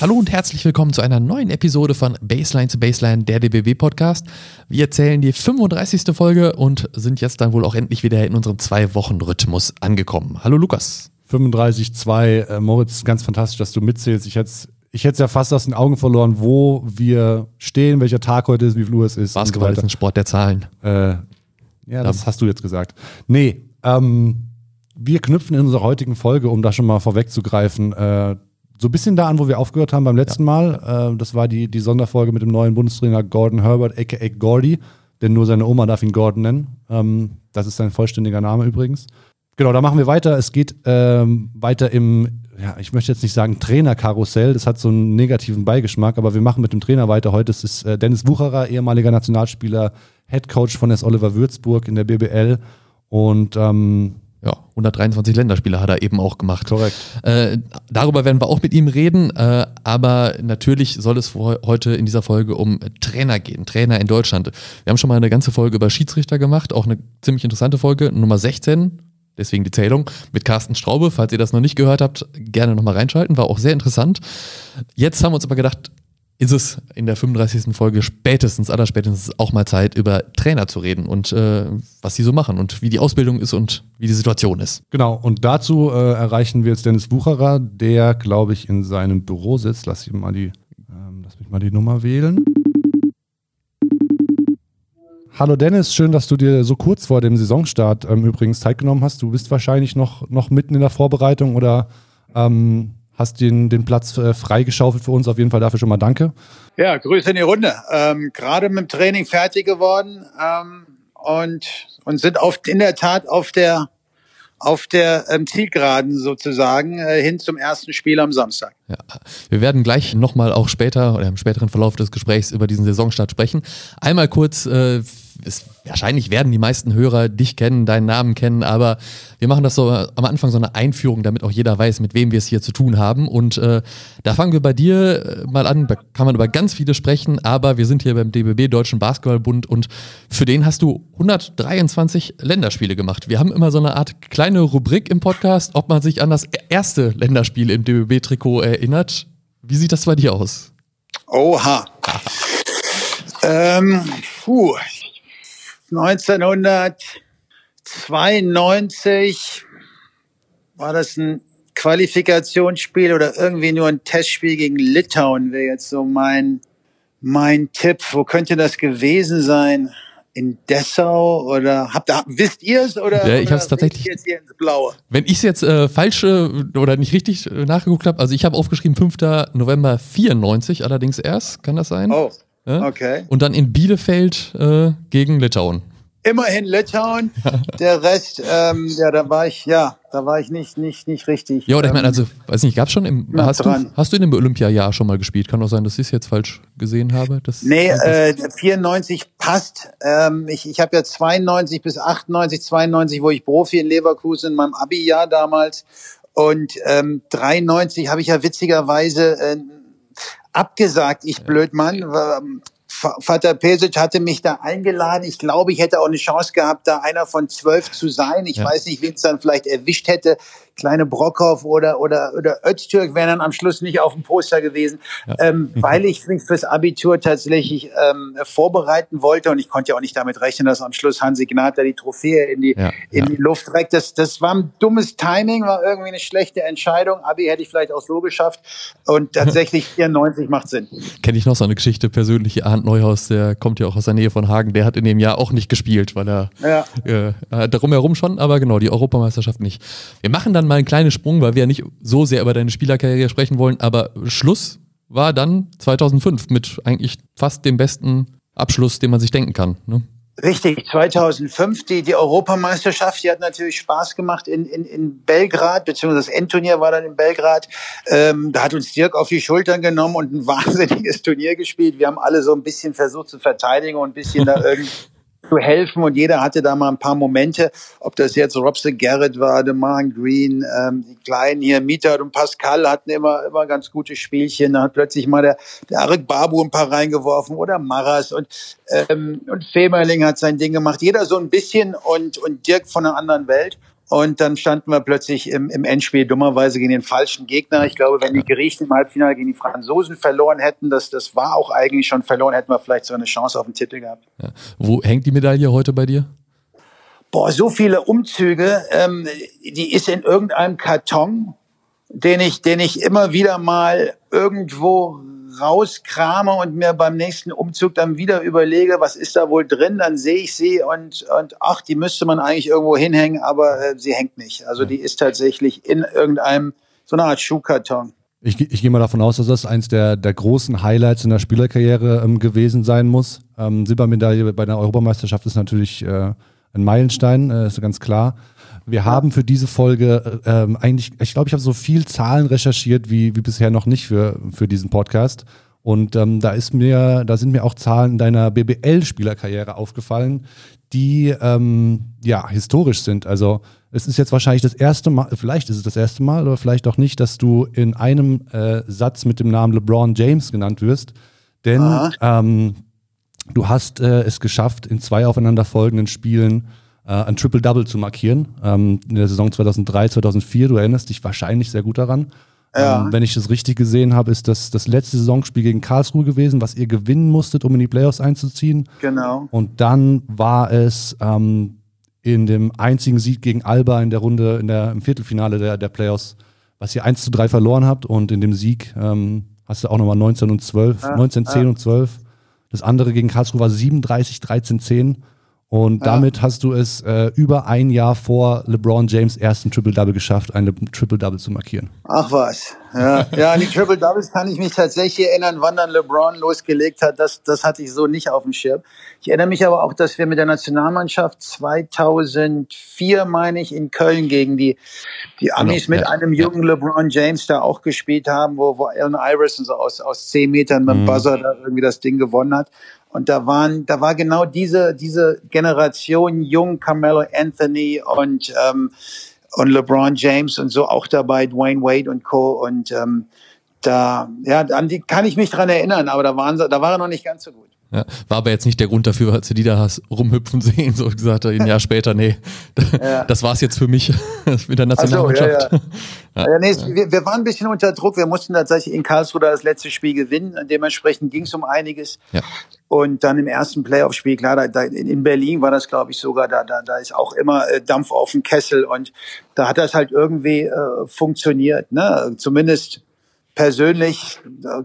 Hallo und herzlich willkommen zu einer neuen Episode von Baseline zu Baseline, der DBW Podcast. Wir erzählen die 35. Folge und sind jetzt dann wohl auch endlich wieder in unserem Zwei-Wochen-Rhythmus angekommen. Hallo Lukas. 35,2. Äh, Moritz, ganz fantastisch, dass du mitzählst. Ich hätte ich hätte ja fast aus den Augen verloren, wo wir stehen, welcher Tag heute ist, wie viel Uhr es ist. Basketball ist ein Sport der Zahlen. Äh, ja, das hast du jetzt gesagt. Nee, ähm, wir knüpfen in unserer heutigen Folge, um da schon mal vorwegzugreifen, äh, so ein bisschen da an, wo wir aufgehört haben beim letzten ja. Mal. Äh, das war die, die Sonderfolge mit dem neuen Bundestrainer Gordon Herbert, aka Gordy, denn nur seine Oma darf ihn Gordon nennen. Ähm, das ist sein vollständiger Name übrigens. Genau, da machen wir weiter. Es geht ähm, weiter im, ja, ich möchte jetzt nicht sagen Trainerkarussell, das hat so einen negativen Beigeschmack, aber wir machen mit dem Trainer weiter heute. Es ist äh, Dennis Wucherer, ehemaliger Nationalspieler, Head Coach von S. Oliver Würzburg in der BBL und ähm, ja, 123 Länderspiele hat er eben auch gemacht. Korrekt. Äh, darüber werden wir auch mit ihm reden, äh, aber natürlich soll es heute in dieser Folge um Trainer gehen, Trainer in Deutschland. Wir haben schon mal eine ganze Folge über Schiedsrichter gemacht, auch eine ziemlich interessante Folge, Nummer 16, deswegen die Zählung, mit Carsten Straube. Falls ihr das noch nicht gehört habt, gerne nochmal reinschalten, war auch sehr interessant. Jetzt haben wir uns aber gedacht, ist es in der 35. Folge spätestens, allerspätestens auch mal Zeit, über Trainer zu reden und äh, was sie so machen und wie die Ausbildung ist und wie die Situation ist. Genau, und dazu äh, erreichen wir jetzt Dennis Bucherer, der, glaube ich, in seinem Büro sitzt. Lass, ich mal die, ähm, lass mich mal die Nummer wählen. Hallo Dennis, schön, dass du dir so kurz vor dem Saisonstart ähm, übrigens Zeit genommen hast. Du bist wahrscheinlich noch, noch mitten in der Vorbereitung oder ähm, hast den, den Platz äh, freigeschaufelt für uns. Auf jeden Fall dafür schon mal danke. Ja, Grüße in die Runde. Ähm, Gerade mit dem Training fertig geworden ähm, und, und sind auf, in der Tat auf der auf der ähm, Zielgeraden sozusagen äh, hin zum ersten Spiel am Samstag. Ja, wir werden gleich nochmal auch später oder im späteren Verlauf des Gesprächs über diesen Saisonstart sprechen. Einmal kurz äh, es, wahrscheinlich werden die meisten Hörer dich kennen, deinen Namen kennen, aber wir machen das so am Anfang so eine Einführung, damit auch jeder weiß, mit wem wir es hier zu tun haben. Und äh, da fangen wir bei dir äh, mal an. Da kann man über ganz viele sprechen, aber wir sind hier beim DBB Deutschen Basketballbund und für den hast du 123 Länderspiele gemacht. Wir haben immer so eine Art kleine Rubrik im Podcast, ob man sich an das erste Länderspiel im DBB-Trikot erinnert. Wie sieht das bei dir aus? Oha. ähm, puh, 1992 war das ein Qualifikationsspiel oder irgendwie nur ein Testspiel gegen Litauen, wäre jetzt so mein, mein Tipp. Wo könnte das gewesen sein? in Dessau oder habt ihr, wisst ihr es oder? Ja, ich habe es tatsächlich. Jetzt hier ins Blaue? Wenn ich es jetzt äh, falsch äh, oder nicht richtig äh, nachgeguckt habe, also ich habe aufgeschrieben 5. November 94, allerdings erst, kann das sein? Oh, Okay. Und dann in Bielefeld äh, gegen Litauen. Immerhin Litauen. Der Rest, ähm, ja, da war ich, ja, da war ich nicht, nicht, nicht richtig. Ja, oder ich meine, also, weiß nicht, gab's schon im, hast du, hast du in dem Olympiajahr schon mal gespielt? Kann auch sein, dass ich es jetzt falsch gesehen habe. Das, nee, äh, 94 passt. Ähm, ich ich habe ja 92 bis 98, 92, wo ich Profi in Leverkusen in meinem Abi-Jahr damals. Und ähm, 93 habe ich ja witzigerweise äh, abgesagt, ich Blödmann. Vater Pesic hatte mich da eingeladen. Ich glaube, ich hätte auch eine Chance gehabt, da einer von zwölf zu sein. Ich ja. weiß nicht, wen es dann vielleicht erwischt hätte kleine Brockhoff oder, oder, oder Öztürk wären dann am Schluss nicht auf dem Poster gewesen, ja. ähm, weil ich mich fürs Abitur tatsächlich ähm, vorbereiten wollte und ich konnte ja auch nicht damit rechnen, dass am Schluss Hansi Gnater die Trophäe in die, ja. in die Luft reckt. Das, das war ein dummes Timing, war irgendwie eine schlechte Entscheidung. Abi hätte ich vielleicht auch so geschafft und tatsächlich 94 macht Sinn. Kenne ich noch so eine Geschichte persönlich, Arndt Neuhaus, der kommt ja auch aus der Nähe von Hagen, der hat in dem Jahr auch nicht gespielt, weil er ja. äh, darum herum schon, aber genau, die Europameisterschaft nicht. Wir machen dann mal einen kleinen Sprung, weil wir ja nicht so sehr über deine Spielerkarriere sprechen wollen, aber Schluss war dann 2005 mit eigentlich fast dem besten Abschluss, den man sich denken kann. Ne? Richtig, 2005, die, die Europameisterschaft, die hat natürlich Spaß gemacht in, in, in Belgrad, beziehungsweise das Endturnier war dann in Belgrad. Ähm, da hat uns Dirk auf die Schultern genommen und ein wahnsinniges Turnier gespielt. Wir haben alle so ein bisschen versucht zu verteidigen und ein bisschen da irgendwie zu helfen. Und jeder hatte da mal ein paar Momente, ob das jetzt Robson Garrett war, DeMar Green, ähm, die Kleinen hier, Mieter und Pascal hatten immer, immer ganz gute Spielchen, da hat plötzlich mal der, der Arik Babu ein paar reingeworfen oder Maras. Und, ähm, und Femerling hat sein Ding gemacht, jeder so ein bisschen und, und Dirk von einer anderen Welt Und dann standen wir plötzlich im, im Endspiel dummerweise gegen den falschen Gegner. Ich glaube, wenn die Griechen im Halbfinale gegen die Franzosen verloren hätten, das, das war auch eigentlich schon verloren, hätten wir vielleicht so eine Chance auf den Titel gehabt. Ja. Wo hängt die Medaille heute bei dir? Boah, so viele Umzüge. Ähm, die ist in irgendeinem Karton, den ich, den ich immer wieder mal irgendwo rauskrame und mir beim nächsten Umzug dann wieder überlege, was ist da wohl drin, dann sehe ich sie und, und ach, die müsste man eigentlich irgendwo hinhängen, aber äh, sie hängt nicht. Also die ist tatsächlich in irgendeinem, so einer Art Schuhkarton. Ich, ich gehe mal davon aus, dass das eins der, der großen Highlights in der Spielerkarriere ähm, gewesen sein muss. Ähm, Silbermedaille bei der Europameisterschaft ist natürlich äh, ein Meilenstein, äh, ist ganz klar. Wir haben für diese Folge äh, ähm, eigentlich, ich glaube, ich habe so viel Zahlen recherchiert wie, wie bisher noch nicht für, für diesen Podcast. Und ähm, da ist mir, da sind mir auch Zahlen deiner BBL-Spielerkarriere aufgefallen, die ähm, ja historisch sind. Also es ist jetzt wahrscheinlich das erste Mal, vielleicht ist es das erste Mal oder vielleicht auch nicht, dass du in einem äh, Satz mit dem Namen LeBron James genannt wirst. Denn ähm, du hast äh, es geschafft, in zwei aufeinanderfolgenden Spielen äh, ein Triple-Double zu markieren. Ähm, in der Saison 2003, 2004. Du erinnerst dich wahrscheinlich sehr gut daran. Ja. Ähm, wenn ich das richtig gesehen habe, ist das das letzte Saisonspiel gegen Karlsruhe gewesen, was ihr gewinnen musstet, um in die Playoffs einzuziehen. Genau. Und dann war es ähm, in dem einzigen Sieg gegen Alba in der Runde, in der, im Viertelfinale der, der Playoffs, was ihr 1 zu 3 verloren habt. Und in dem Sieg ähm, hast du auch nochmal 19 und 12, ja, 19, 10 ja. und 12. Das andere gegen Karlsruhe war 37, 13, 10. Und ja. damit hast du es äh, über ein Jahr vor LeBron James ersten Triple-Double geschafft, eine Triple-Double zu markieren. Ach was. Ja, ja an die Triple-Doubles kann ich mich tatsächlich erinnern, wann dann LeBron losgelegt hat. Das, das hatte ich so nicht auf dem Schirm. Ich erinnere mich aber auch, dass wir mit der Nationalmannschaft 2004, meine ich, in Köln gegen die, die Amis genau, mit ja, einem jungen. LeBron James da auch gespielt haben, wo, wo Allen Iverson so aus, aus 10 Metern mit dem mhm. Buzzer da irgendwie das Ding gewonnen hat. Und da waren, da war genau diese, diese Generation jung, Carmelo Anthony und, ähm, und LeBron James und so auch dabei, Dwayne Wade und Co. Und ähm, da, ja, an die kann ich mich dran erinnern, aber da waren sie, da war er noch nicht ganz so gut. Ja, war aber jetzt nicht der Grund dafür, als du die da hast rumhüpfen sehen, so gesagt ein Jahr später, nee, ja. das war's jetzt für mich mit der Nationalmannschaft. So, ja, ja. nee, wir, wir, waren ein bisschen unter Druck, wir mussten tatsächlich in Karlsruhe das letzte Spiel gewinnen, dementsprechend ging es um einiges. Und dann im ersten Playoff-Spiel, klar, da, da, in Berlin war das, glaube ich, sogar, da, da, da ist auch immer äh, Dampf auf dem Kessel und da hat das halt irgendwie äh, funktioniert, ne? Zumindest persönlich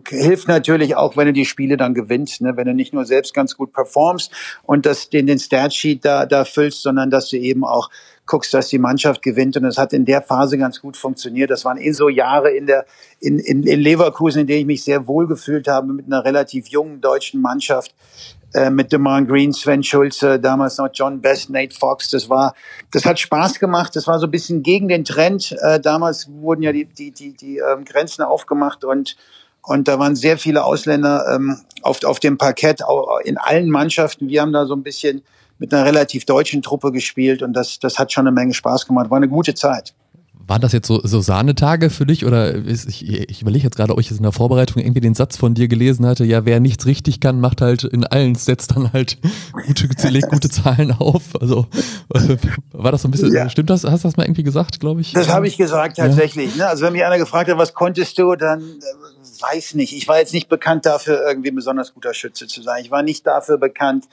hilft natürlich auch, wenn du die Spiele dann gewinnst, ne? wenn du nicht nur selbst ganz gut performst und das den, den Statsheet da, da füllst, sondern dass du eben auch guckst, dass die Mannschaft gewinnt. Und es hat in der Phase ganz gut funktioniert. Das waren eh so Jahre in der in, in, in Leverkusen, in denen ich mich sehr wohl gefühlt habe mit einer relativ jungen deutschen Mannschaft, äh, mit DeMar Green, Sven Schulze, damals noch John Best, Nate Fox. Das war, das hat Spaß gemacht. Das war so ein bisschen gegen den Trend. Äh, damals wurden ja die, die, die, die ähm, Grenzen aufgemacht und und da waren sehr viele Ausländer ähm, auf, dem Parkett, in allen Mannschaften. Wir haben da so ein bisschen mit einer relativ deutschen Truppe gespielt und das, das hat schon eine Menge Spaß gemacht. War eine gute Zeit. Waren das jetzt so, so Sahnetage für dich oder ich, ich überlege jetzt gerade, ob ich jetzt in der Vorbereitung irgendwie den Satz von dir gelesen hatte, ja, wer nichts richtig kann, macht halt in allen Sets dann halt gute, legt gute Zahlen auf. Also war das so ein bisschen, ja. stimmt das? Hast du das mal irgendwie gesagt, glaube ich? Das habe ich gesagt tatsächlich. Ja. Ne? Also wenn mich einer gefragt hat, was konntest du, dann äh, weiß nicht. Ich war jetzt nicht bekannt dafür, irgendwie ein besonders guter Schütze zu sein. Ich war nicht dafür bekannt,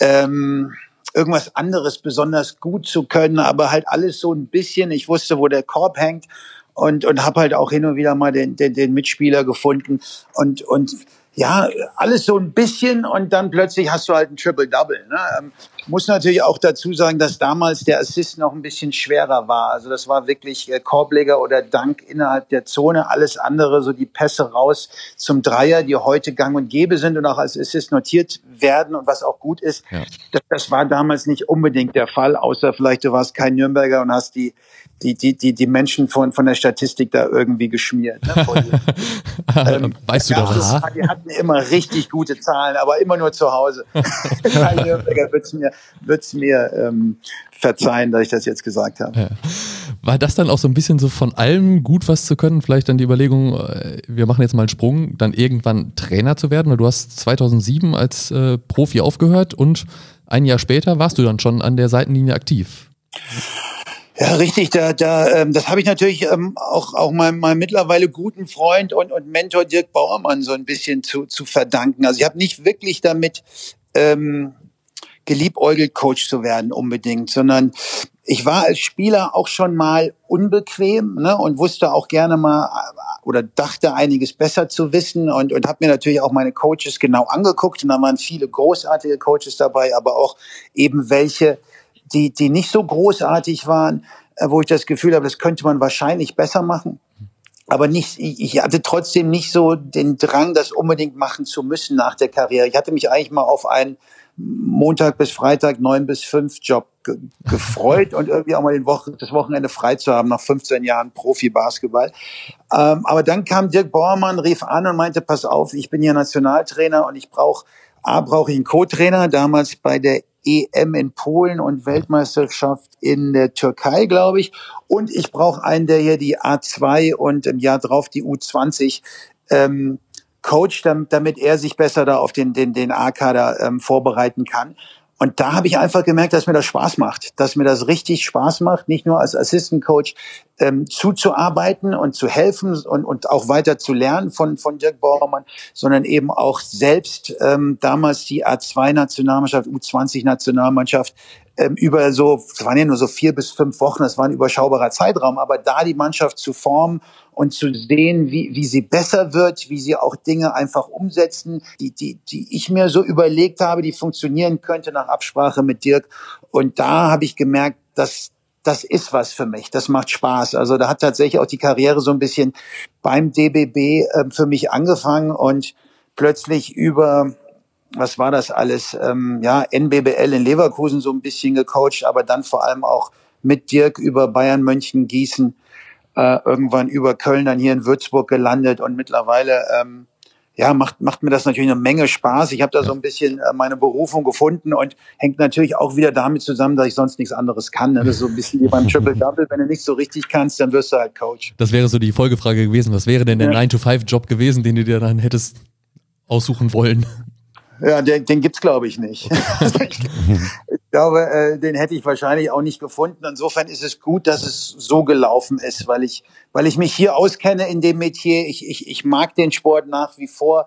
ähm, irgendwas anderes besonders gut zu können, aber halt alles so ein bisschen. Ich wusste, wo der Korb hängt und und habe halt auch hin und wieder mal den, den, den Mitspieler gefunden und und ja, alles so ein bisschen und dann plötzlich hast du halt ein Triple-Double. Ne? Ähm, muss natürlich auch dazu sagen, dass damals der Assist noch ein bisschen schwerer war. Also das war wirklich äh, Korbleger oder Dank innerhalb der Zone. Alles andere, so die Pässe raus zum Dreier, die heute gang und gäbe sind und auch als Assist notiert werden und was auch gut ist. Ja. Das, das war damals nicht unbedingt der Fall, außer vielleicht du warst kein Nürnberger und hast die die, die, die, die Menschen von, von der Statistik da irgendwie geschmiert. Ne, ähm, weißt du da was? Die hatten immer richtig gute Zahlen, aber immer nur zu Hause. Kein Nürnberger wird es mir, wird's mir ähm, verzeihen, dass ich das jetzt gesagt habe. Ja. War das dann auch so ein bisschen so von allem gut was zu können? Vielleicht dann die Überlegung, äh, wir machen jetzt mal einen Sprung, dann irgendwann Trainer zu werden? Weil du hast 2007 als äh, Profi aufgehört und ein Jahr später warst du dann schon an der Seitenlinie aktiv. Ja, richtig. Da, da, ähm, das habe ich natürlich ähm, auch, auch meinem, meinem mittlerweile guten Freund und, und Mentor Dirk Bauermann so ein bisschen zu, zu verdanken. Also ich habe nicht wirklich damit ähm, geliebäugelt, Coach zu werden unbedingt, sondern ich war als Spieler auch schon mal unbequem ne, und wusste auch gerne mal oder dachte einiges besser zu wissen und, und habe mir natürlich auch meine Coaches genau angeguckt und da waren viele großartige Coaches dabei, aber auch eben welche, die, die nicht so großartig waren, äh, wo ich das Gefühl habe, das könnte man wahrscheinlich besser machen. Aber nicht, ich, hatte trotzdem nicht so den Drang, das unbedingt machen zu müssen nach der Karriere. Ich hatte mich eigentlich mal auf einen Montag bis Freitag neun bis fünf Job ge gefreut und irgendwie auch mal den Woche, das Wochenende frei zu haben nach 15 Jahren Profi-Basketball. Ähm, aber dann kam Dirk Bormann, rief an und meinte, pass auf, ich bin hier Nationaltrainer und ich brauche, A, brauche ich einen Co-Trainer, damals bei der EM in Polen und Weltmeisterschaft in der Türkei, glaube ich. Und ich brauche einen, der hier die A2 und im Jahr drauf die U20 ähm, coacht, damit, er sich besser da auf den, den, den A-Kader ähm, vorbereiten kann. Und da habe ich einfach gemerkt, dass mir das Spaß macht, dass mir das richtig Spaß macht, nicht nur als Assistant Coach ähm, zuzuarbeiten und zu helfen und, und auch weiter zu lernen von, von Dirk Bauermann, sondern eben auch selbst ähm, damals die A2-Nationalmannschaft, U20-Nationalmannschaft ähm, über so, es waren ja nur so vier bis fünf Wochen, das war ein überschaubarer Zeitraum, aber da die Mannschaft zu formen und zu sehen, wie, wie sie besser wird, wie sie auch Dinge einfach umsetzen, die, die, die ich mir so überlegt habe, die funktionieren könnte nach Absprache mit Dirk. Und da habe ich gemerkt, dass das ist was für mich. Das macht Spaß. Also da hat tatsächlich auch die Karriere so ein bisschen beim DBB äh, für mich angefangen und plötzlich über was war das alles? Ähm, ja, NBBL in Leverkusen so ein bisschen gecoacht, aber dann vor allem auch mit Dirk über Bayern München, Gießen, äh, irgendwann über Köln dann hier in Würzburg gelandet und mittlerweile ähm, ja, macht, macht mir das natürlich eine Menge Spaß. Ich habe da so ein bisschen äh, meine Berufung gefunden und hängt natürlich auch wieder damit zusammen, dass ich sonst nichts anderes kann. Ne? Das ist so ein bisschen wie beim Triple-Double. Wenn du nicht so richtig kannst, dann wirst du halt Coach. Das wäre so die Folgefrage gewesen. Was wäre denn der ja. 9-to-5-Job gewesen, den du dir dann hättest aussuchen wollen? Ja, den, den gibt's glaube ich nicht. ich glaube, äh, den hätte ich wahrscheinlich auch nicht gefunden. Insofern ist es gut, dass es so gelaufen ist, weil ich, weil ich mich hier auskenne in dem Metier. Ich, ich, ich mag den Sport nach wie vor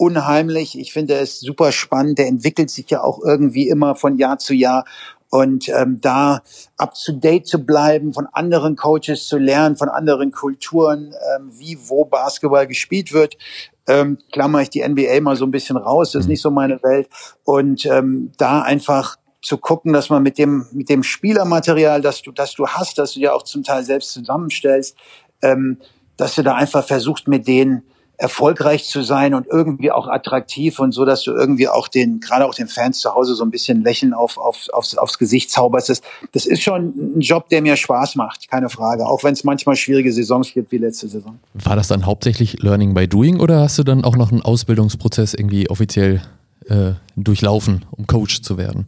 unheimlich. Ich finde es super spannend. Der entwickelt sich ja auch irgendwie immer von Jahr zu Jahr. Und ähm, da up to date zu bleiben, von anderen Coaches zu lernen, von anderen Kulturen, ähm, wie wo Basketball gespielt wird, ähm, klammer ich die NBA mal so ein bisschen raus, das ist mhm. nicht so meine Welt. Und ähm, da einfach zu gucken, dass man mit dem, mit dem Spielermaterial, das du, das du hast, das du ja auch zum Teil selbst zusammenstellst, ähm, dass du da einfach versuchst, mit denen erfolgreich zu sein und irgendwie auch attraktiv und so, dass du irgendwie auch den, gerade auch den Fans zu Hause so ein bisschen Lächeln auf, auf, aufs, aufs Gesicht zauberst. Das, das ist schon ein Job, der mir Spaß macht, keine Frage. Auch wenn es manchmal schwierige Saisons gibt wie letzte Saison. War das dann hauptsächlich Learning by Doing oder hast du dann auch noch einen Ausbildungsprozess irgendwie offiziell äh, durchlaufen, um Coach zu werden?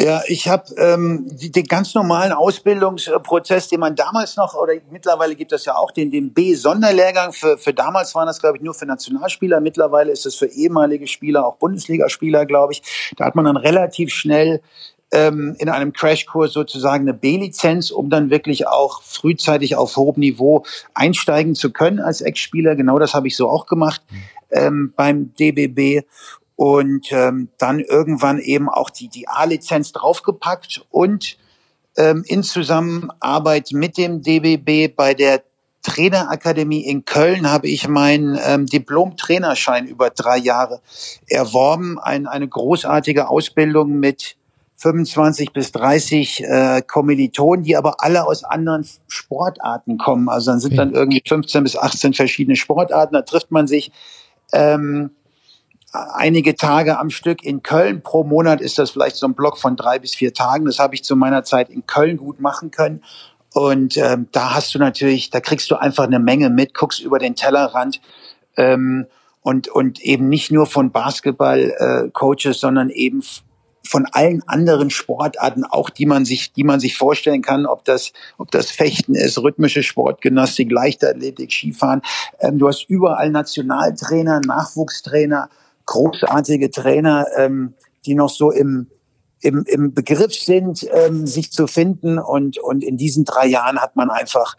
Ja, ich habe ähm, den ganz normalen Ausbildungsprozess, den man damals noch, oder mittlerweile gibt es ja auch den, den B-Sonderlehrgang. Für, für damals waren das, glaube ich, nur für Nationalspieler. Mittlerweile ist es für ehemalige Spieler, auch Bundesligaspieler, glaube ich. Da hat man dann relativ schnell ähm, in einem Crashkurs sozusagen eine B-Lizenz, um dann wirklich auch frühzeitig auf hohem Niveau einsteigen zu können als Ex-Spieler. Genau das habe ich so auch gemacht ähm, beim DBB und ähm, dann irgendwann eben auch die, die A-Lizenz draufgepackt und ähm, in Zusammenarbeit mit dem DBB bei der Trainerakademie in Köln habe ich meinen ähm, Diplom-Trainerschein über drei Jahre erworben. Ein, eine großartige Ausbildung mit 25 bis 30 äh, Kommilitonen, die aber alle aus anderen Sportarten kommen. Also dann sind dann irgendwie 15 bis 18 verschiedene Sportarten, da trifft man sich. Ähm, einige Tage am Stück in Köln. Pro Monat ist das vielleicht so ein Block von drei bis vier Tagen. Das habe ich zu meiner Zeit in Köln gut machen können. Und ähm, da hast du natürlich, da kriegst du einfach eine Menge mit, guckst über den Tellerrand ähm, und, und eben nicht nur von Basketball-Coaches, äh, sondern eben von allen anderen Sportarten, auch die man sich, die man sich vorstellen kann, ob das, ob das Fechten ist, rhythmische Sportgymnastik, Leichtathletik, Skifahren. Ähm, du hast überall Nationaltrainer, Nachwuchstrainer, großartige Trainer, ähm, die noch so im, im, im Begriff sind, ähm, sich zu finden. Und, und in diesen drei Jahren hat man einfach,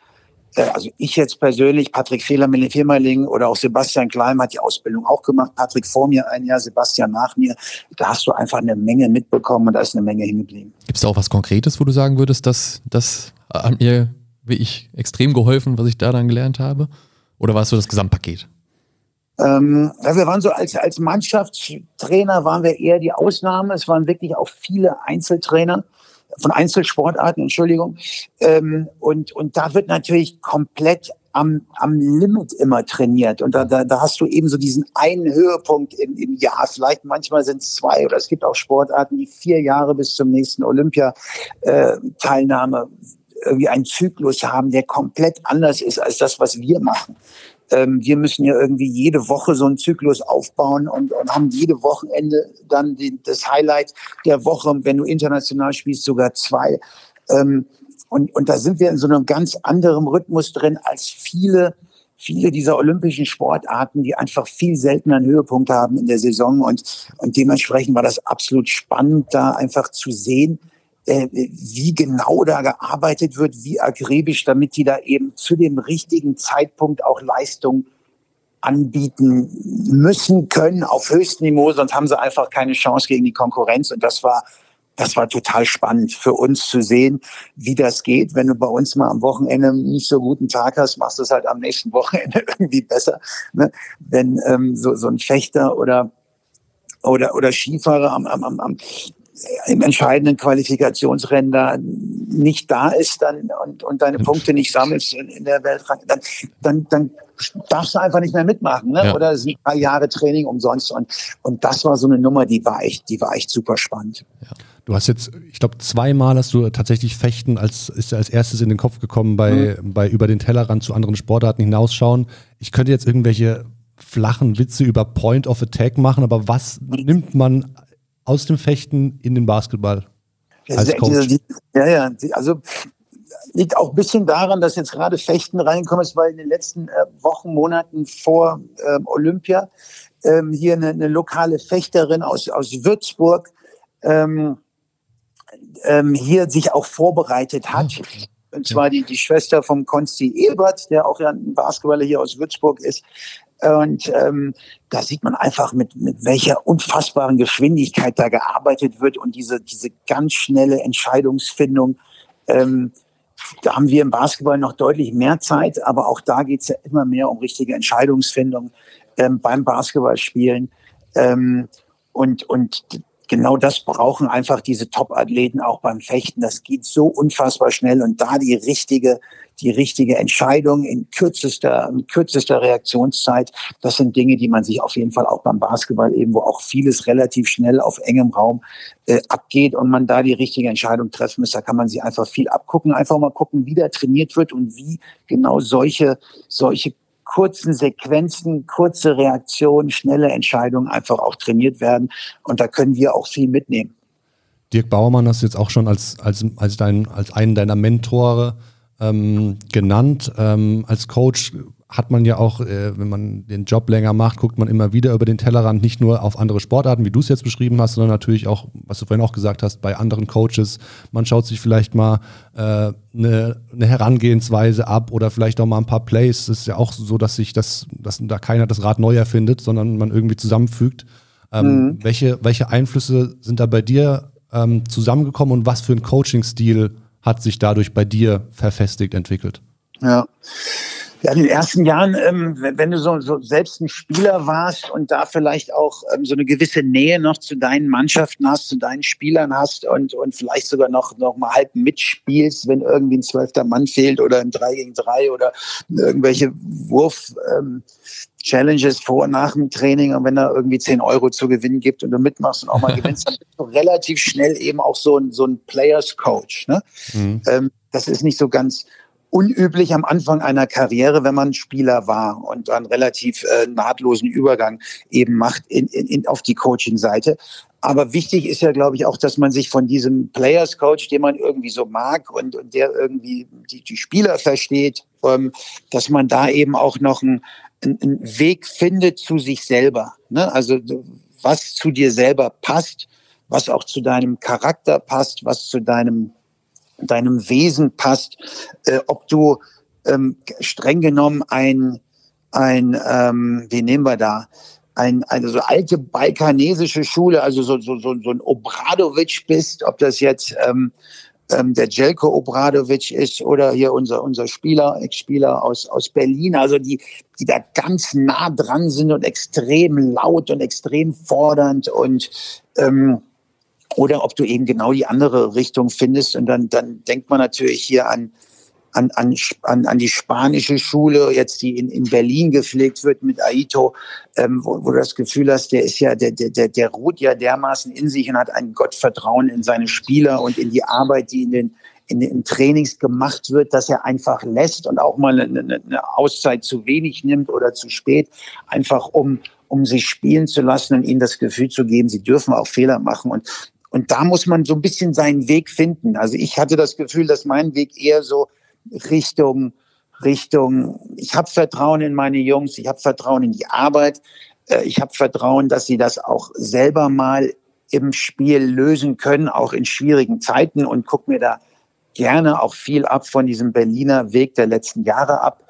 äh, also ich jetzt persönlich, Patrick Fehler, Melanie Firmerling oder auch Sebastian Klein hat die Ausbildung auch gemacht. Patrick vor mir ein Jahr, Sebastian nach mir. Da hast du einfach eine Menge mitbekommen und da ist eine Menge hingeblieben. Gibt es da auch was Konkretes, wo du sagen würdest, dass das an mir, wie ich, extrem geholfen, was ich da dann gelernt habe? Oder war es so das Gesamtpaket? Ähm, wir waren so als, als Mannschaftstrainer waren wir eher die Ausnahme. Es waren wirklich auch viele Einzeltrainer von Einzelsportarten, Entschuldigung. Ähm, und, und da wird natürlich komplett am, am Limit immer trainiert. Und da, da, da hast du eben so diesen einen Höhepunkt im, im Jahr. Vielleicht manchmal sind es zwei oder es gibt auch Sportarten, die vier Jahre bis zum nächsten Olympia-Teilnahme irgendwie einen Zyklus haben, der komplett anders ist als das, was wir machen ähm, wir müssen ja irgendwie jede Woche so einen Zyklus aufbauen und, und haben jede Wochenende dann die, das Highlight der Woche, wenn du international spielst, sogar zwei. Ähm, und, und da sind wir in so einem ganz anderen Rhythmus drin als viele, viele dieser olympischen Sportarten, die einfach viel seltener einen Höhepunkt haben in der Saison. Und, und dementsprechend war das absolut spannend, da einfach zu sehen, äh, wie genau da gearbeitet wird, wie akribisch, damit die da eben zu dem richtigen Zeitpunkt auch Leistung anbieten müssen, können auf höchstem Niveau, sonst haben sie einfach keine Chance gegen die Konkurrenz. Und das war, das war total spannend für uns zu sehen, wie das geht. Wenn du bei uns mal am Wochenende nicht so guten Tag hast, machst du es halt am nächsten Wochenende irgendwie besser. Ne? Wenn ähm, so, so ein Fechter oder oder, oder Skifahrer am, am, am, im entscheidenden Qualifikationsrennen da nicht da ist dann und, und deine Punkte nicht sammelst in, in der Weltrang, dann, dann, dann darfst du einfach nicht mehr mitmachen. Ne? Ja. Oder es sind drei Jahre Training umsonst. Und, und das war so eine Nummer, die war echt, die war echt super spannend. Ja. Du hast jetzt, ich glaube, zweimal hast du tatsächlich Fechten als ist als erstes in den Kopf gekommen bei, mhm. bei über den Tellerrand zu anderen Sportarten hinausschauen. Ich könnte jetzt irgendwelche flachen Witze über Point of Attack machen, aber was nimmt man aus dem Fechten in den Basketball als Coach? Ja, ja, also liegt auch ein bisschen daran, dass jetzt gerade Fechten reinkommen ist, weil in den letzten äh, Wochen, Monaten vor ähm, Olympia ähm, hier eine, eine, lokale Fechterin aus, aus Würzburg ähm, ähm, hier sich auch vorbereitet hat. Und zwar die, die Schwester vom Konsti Ebert, der auch ja ein Basketballer hier aus Würzburg ist. Und ähm, da sieht man einfach, mit, mit welcher unfassbaren Geschwindigkeit da gearbeitet wird und diese, diese ganz schnelle Entscheidungsfindung. Ähm, da haben wir im Basketball noch deutlich mehr Zeit, aber auch da geht es ja immer mehr um richtige Entscheidungsfindung ähm, beim Basketballspielen. Ähm, und, und genau das brauchen einfach diese Top-Athleten auch beim Fechten. Das geht so unfassbar schnell und da die richtige die richtige Entscheidung in kürzester, in kürzester Reaktionszeit. Das sind Dinge, die man sich auf jeden Fall auch beim Basketball eben, wo auch vieles relativ schnell auf engem Raum äh, abgeht und man da die richtige Entscheidung treffen muss. Da kann man sich einfach viel abgucken, einfach mal gucken, wie da trainiert wird und wie genau solche, solche kurzen Sequenzen, kurze Reaktionen, schnelle Entscheidungen einfach auch trainiert werden. Und da können wir auch viel mitnehmen. Dirk Bauermann hast du jetzt auch schon als, als, als, dein, als einen deiner Mentore ähm, genannt. Ähm, als Coach hat man ja auch, äh, wenn man den Job länger macht, guckt man immer wieder über den Tellerrand, nicht nur auf andere Sportarten, wie du es jetzt beschrieben hast, sondern natürlich auch, was du vorhin auch gesagt hast, bei anderen Coaches. Man schaut sich vielleicht mal eine äh, ne, ne Herangehensweise ab oder vielleicht auch mal ein paar Plays. Es ist ja auch so, dass sich das, dass da keiner das Rad neu erfindet, sondern man irgendwie zusammenfügt. Ähm, mhm. welche, welche Einflüsse sind da bei dir ähm, zusammengekommen und was für ein Coaching-Stil hat sich dadurch bei dir verfestigt entwickelt? Ja. Ja, in den ersten Jahren, ähm, wenn du so, so selbst ein Spieler warst und da vielleicht auch ähm, so eine gewisse Nähe noch zu deinen Mannschaften hast, zu deinen Spielern hast und, und vielleicht sogar noch, noch mal halb mitspielst, wenn irgendwie ein zwölfter Mann fehlt oder ein 3 gegen 3 oder irgendwelche Wurf, ähm, Challenges vor und nach dem Training und wenn da irgendwie 10 Euro zu gewinnen gibt und du mitmachst und auch mal gewinnst, dann bist du relativ schnell eben auch so ein, so ein Players Coach. Ne? Mhm. Ähm, das ist nicht so ganz unüblich am Anfang einer Karriere, wenn man Spieler war und dann relativ äh, nahtlosen Übergang eben macht in, in, in auf die Coaching-Seite. Aber wichtig ist ja, glaube ich, auch, dass man sich von diesem Players Coach, den man irgendwie so mag und, und der irgendwie die, die Spieler versteht, ähm, dass man da eben auch noch ein, einen Weg findet zu sich selber. Ne? Also was zu dir selber passt, was auch zu deinem Charakter passt, was zu deinem, deinem Wesen passt, äh, ob du ähm, streng genommen ein, ein ähm, wie nehmen wir da, ein, eine so alte balkanesische Schule, also so, so, so, so ein Obradovic bist, ob das jetzt ähm, ähm, der Jelko Obradovic ist oder hier unser, unser Spieler, Ex-Spieler aus, aus Berlin, also die, die da ganz nah dran sind und extrem laut und extrem fordernd und ähm, oder ob du eben genau die andere Richtung findest und dann, dann denkt man natürlich hier an, an, an, an, die spanische Schule, jetzt die in, in Berlin gepflegt wird mit Aito, ähm, wo, wo du das Gefühl hast, der ist ja, der, der, der ruht ja dermaßen in sich und hat ein Gottvertrauen in seine Spieler und in die Arbeit, die in den, in den Trainings gemacht wird, dass er einfach lässt und auch mal eine, eine Auszeit zu wenig nimmt oder zu spät, einfach um, um sich spielen zu lassen und ihnen das Gefühl zu geben, sie dürfen auch Fehler machen. Und, und da muss man so ein bisschen seinen Weg finden. Also ich hatte das Gefühl, dass mein Weg eher so Richtung, Richtung, ich habe Vertrauen in meine Jungs, ich habe Vertrauen in die Arbeit, äh, ich habe Vertrauen, dass sie das auch selber mal im Spiel lösen können, auch in schwierigen Zeiten und guck mir da gerne auch viel ab von diesem Berliner Weg der letzten Jahre ab.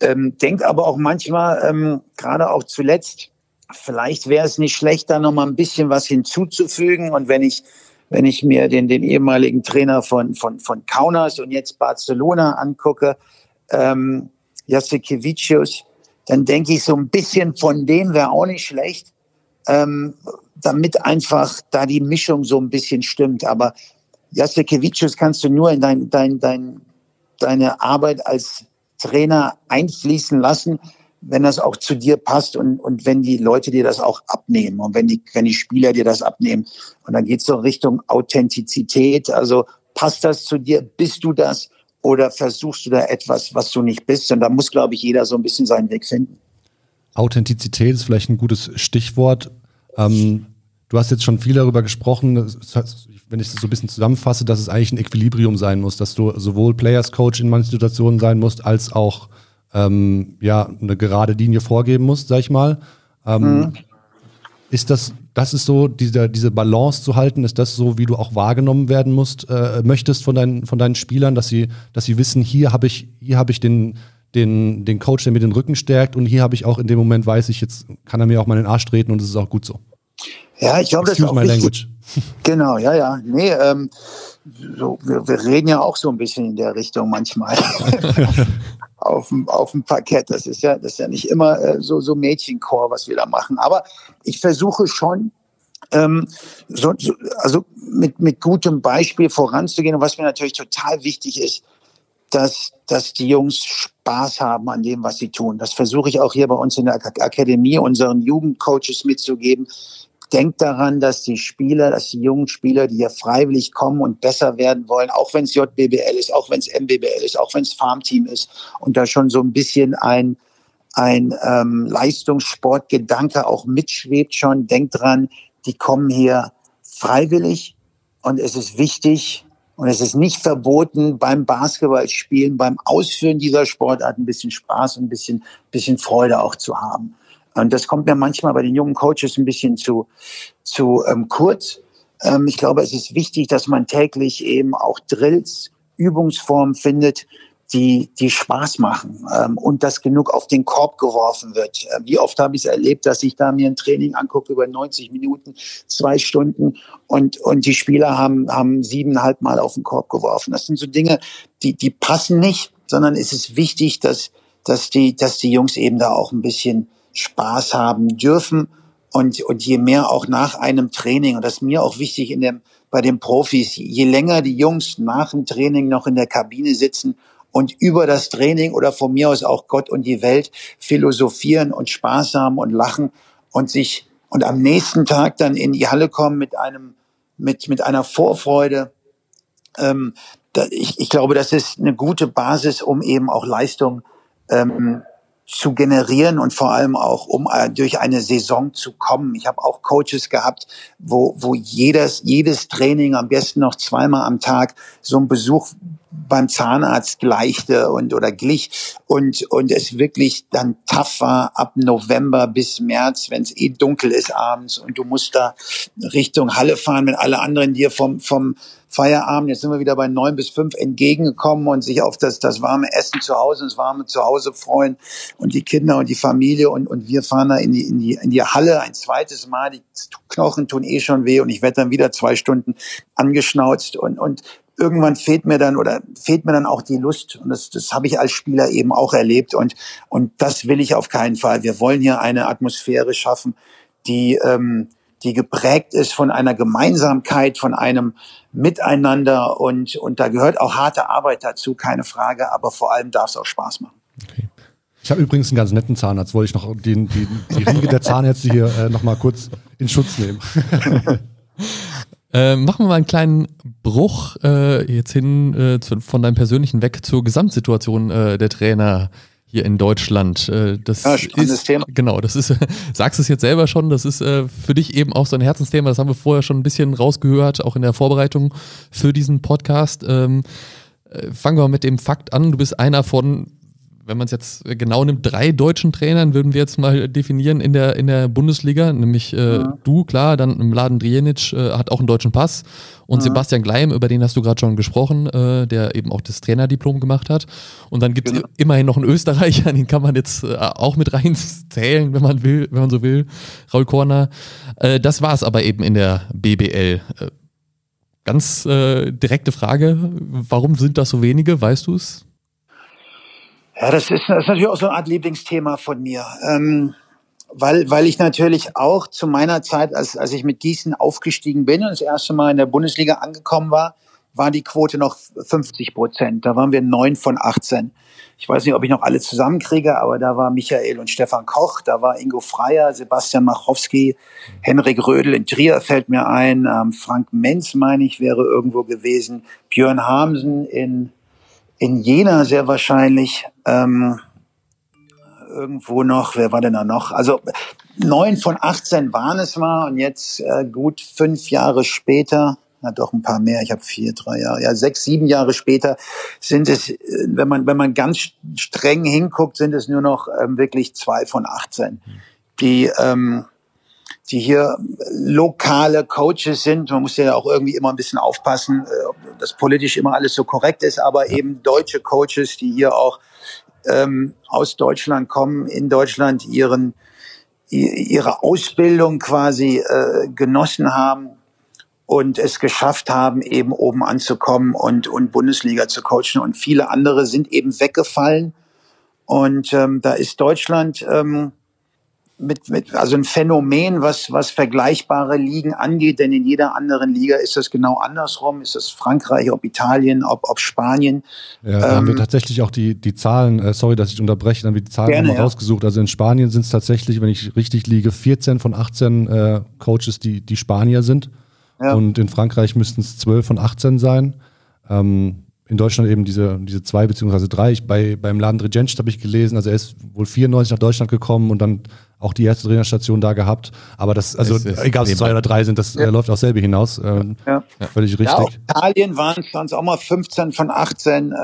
Ähm, denk aber auch manchmal, ähm, gerade auch zuletzt, vielleicht wäre es nicht schlecht, da noch mal ein bisschen was hinzuzufügen. Und wenn ich wenn ich mir den, den ehemaligen Trainer von, von, von Kaunas und jetzt Barcelona angucke, ähm, Jasikevicius, dann denke ich, so ein bisschen von denen wäre auch nicht schlecht, ähm, damit einfach da die Mischung so ein bisschen stimmt. Aber Jasikevicius kannst du nur in dein, dein, dein, deine Arbeit als Trainer einfließen lassen, wenn das auch zu dir passt und, und wenn die Leute dir das auch abnehmen und wenn die, wenn die Spieler dir das abnehmen. Und dann geht es so Richtung Authentizität. Also passt das zu dir? Bist du das? Oder versuchst du da etwas, was du nicht bist? Und da muss, glaube ich, jeder so ein bisschen seinen Weg finden. Authentizität ist vielleicht ein gutes Stichwort. Ähm, du hast jetzt schon viel darüber gesprochen, wenn ich das so ein bisschen zusammenfasse, dass es eigentlich ein Equilibrium sein muss, dass du sowohl Players Coach in manchen Situationen sein musst, als auch ähm, ja, eine gerade Linie vorgeben musst, sag ich mal. Ähm, mhm. Ist das, das ist so, diese, diese Balance zu halten, ist das so, wie du auch wahrgenommen werden musst, äh, möchtest von deinen, von deinen Spielern, dass sie, dass sie wissen, hier habe ich, hier habe ich den, den, den Coach, der mir den Rücken stärkt und hier habe ich auch in dem Moment weiß ich, jetzt kann er mir auch mal in den Arsch treten und es ist auch gut so. Ja, ich glaube, das ist auch my language. Genau, ja, ja. Nee, ähm, so, wir, wir, reden ja auch so ein bisschen in der Richtung manchmal. auf dem, auf dem Parkett. Das ist ja, das ist ja nicht immer äh, so, so Mädchenchor, was wir da machen. Aber ich versuche schon, ähm, so, so, also mit, mit gutem Beispiel voranzugehen. Und was mir natürlich total wichtig ist, dass, dass die Jungs Spaß haben an dem, was sie tun. Das versuche ich auch hier bei uns in der Akademie unseren Jugendcoaches mitzugeben denkt daran, dass die Spieler, dass die jungen Spieler, die hier freiwillig kommen und besser werden wollen, auch wenn es JBBL ist, auch wenn es MBBL ist, auch wenn es Farmteam ist und da schon so ein bisschen ein, ein ähm, Leistungssportgedanke auch mitschwebt schon, denkt dran, die kommen hier freiwillig und es ist wichtig und es ist nicht verboten, beim Basketballspielen, beim Ausführen dieser Sportart ein bisschen Spaß und ein bisschen, bisschen Freude auch zu haben. Und das kommt mir manchmal bei den jungen Coaches ein bisschen zu, zu ähm, kurz. Ähm, ich glaube, es ist wichtig, dass man täglich eben auch Drills, Übungsformen findet, die, die Spaß machen ähm, und dass genug auf den Korb geworfen wird. Äh, wie oft habe ich es erlebt, dass ich da mir ein Training angucke über 90 Minuten, zwei Stunden und, und die Spieler haben, haben siebeneinhalb Mal auf den Korb geworfen. Das sind so Dinge, die, die passen nicht, sondern es ist wichtig, dass, dass, die, dass die Jungs eben da auch ein bisschen Spaß haben dürfen. Und, und je mehr auch nach einem Training, und das ist mir auch wichtig in dem, bei den Profis, je länger die Jungs nach dem Training noch in der Kabine sitzen und über das Training oder von mir aus auch Gott und die Welt philosophieren und Spaß haben und lachen und sich und am nächsten Tag dann in die Halle kommen mit einem mit mit einer Vorfreude. Ähm, da, ich, ich glaube, das ist eine gute Basis, um eben auch Leistung ähm, zu generieren und vor allem auch, um äh, durch eine Saison zu kommen. Ich habe auch Coaches gehabt, wo, wo jedes, jedes Training am besten noch zweimal am Tag so ein Besuch beim Zahnarzt gleichte und oder glich. Und und es wirklich dann tough war ab November bis März, wenn es eh dunkel ist abends und du musst da Richtung Halle fahren, wenn alle anderen dir vom vom Feierabend, jetzt sind wir wieder bei neun bis fünf entgegengekommen und sich auf das, das warme Essen zu Hause, das warme Zuhause freuen und die Kinder und die Familie und, und wir fahren da in die, in die, in die Halle ein zweites Mal, die Knochen tun eh schon weh und ich werde dann wieder zwei Stunden angeschnauzt und, und irgendwann fehlt mir dann oder fehlt mir dann auch die Lust und das, das habe ich als Spieler eben auch erlebt und, und das will ich auf keinen Fall. Wir wollen hier eine Atmosphäre schaffen, die, ähm, die geprägt ist von einer Gemeinsamkeit, von einem Miteinander und, und da gehört auch harte Arbeit dazu, keine Frage, aber vor allem darf es auch Spaß machen. Okay. Ich habe übrigens einen ganz netten Zahnarzt, wollte ich noch den, die, die Riege der Zahnärzte hier äh, nochmal kurz in Schutz nehmen. Äh, machen wir mal einen kleinen Bruch äh, jetzt hin äh, zu, von deinem persönlichen weg zur Gesamtsituation äh, der Trainer hier in Deutschland. Äh, das ja, ist, Thema. Genau, das ist, sagst es jetzt selber schon, das ist äh, für dich eben auch so ein Herzensthema. Das haben wir vorher schon ein bisschen rausgehört, auch in der Vorbereitung für diesen Podcast. Ähm, äh, fangen wir mal mit dem Fakt an. Du bist einer von wenn man es jetzt genau nimmt, drei deutschen Trainern würden wir jetzt mal definieren in der, in der Bundesliga, nämlich äh, ja. du, klar, dann Mladen Drijenic äh, hat auch einen deutschen Pass und ja. Sebastian Gleim, über den hast du gerade schon gesprochen, äh, der eben auch das Trainerdiplom gemacht hat. Und dann gibt es genau. immerhin noch einen Österreicher, den kann man jetzt äh, auch mit reinzählen, wenn man will, wenn man so will, Raul Korner. Äh, das war es aber eben in der BBL. Äh, ganz direkte Frage, warum sind das so wenige, weißt du es? Ja, das ist, das ist natürlich auch so eine Art Lieblingsthema von mir. Ähm, weil, weil ich natürlich auch zu meiner Zeit, als, als ich mit Gießen aufgestiegen bin und das erste Mal in der Bundesliga angekommen war, war die Quote noch 50 Prozent. Da waren wir neun von 18. Ich weiß nicht, ob ich noch alle zusammenkriege, aber da war Michael und Stefan Koch, da war Ingo Freier, Sebastian Machowski, Henrik Rödel in Trier fällt mir ein, ähm, Frank Menz, meine ich, wäre irgendwo gewesen, Björn Hamsen in in Jena sehr wahrscheinlich. Ähm, irgendwo noch, wer war denn da noch? Also neun von 18 waren es mal und jetzt äh, gut fünf Jahre später, na doch ein paar mehr, ich habe vier, drei Jahre, ja sechs, sieben Jahre später sind es, äh, wenn man wenn man ganz streng hinguckt, sind es nur noch ähm, wirklich zwei von 18, die ähm, die hier lokale Coaches sind. Man muss ja auch irgendwie immer ein bisschen aufpassen, äh, dass politisch immer alles so korrekt ist, aber eben deutsche Coaches, die hier auch ähm, aus Deutschland kommen, in Deutschland ihren ihre Ausbildung quasi äh, genossen haben und es geschafft haben, eben oben anzukommen und, und Bundesliga zu coachen. Und viele andere sind eben weggefallen. Und ähm, da ist Deutschland ähm, mit, mit, also ein Phänomen, was, was vergleichbare Ligen angeht, denn in jeder anderen Liga ist das genau andersrum. Ist das Frankreich, ob Italien, ob, ob Spanien. Ja, da ähm, haben wir ähm, tatsächlich auch die, die Zahlen, äh, sorry, dass ich unterbreche, dann haben wir die Zahlen gerne, rausgesucht. Also in Spanien sind es tatsächlich, wenn ich richtig liege, 14 von 18 äh, Coaches, die, die Spanier sind. Ja. Und in Frankreich müssten es 12 von 18 sein. Ähm, in Deutschland eben diese, diese zwei beziehungsweise drei. Ich, bei, beim Laden Drejensch habe ich gelesen, also er ist wohl 94 nach Deutschland gekommen und dann auch die erste Trainerstation da gehabt. Aber das, also ist egal, ob es zwei oder drei sind, das ja. äh, läuft auch selber hinaus. Ähm, ja. Völlig richtig. Ja, Italien waren es auch mal 15 von 18. Äh,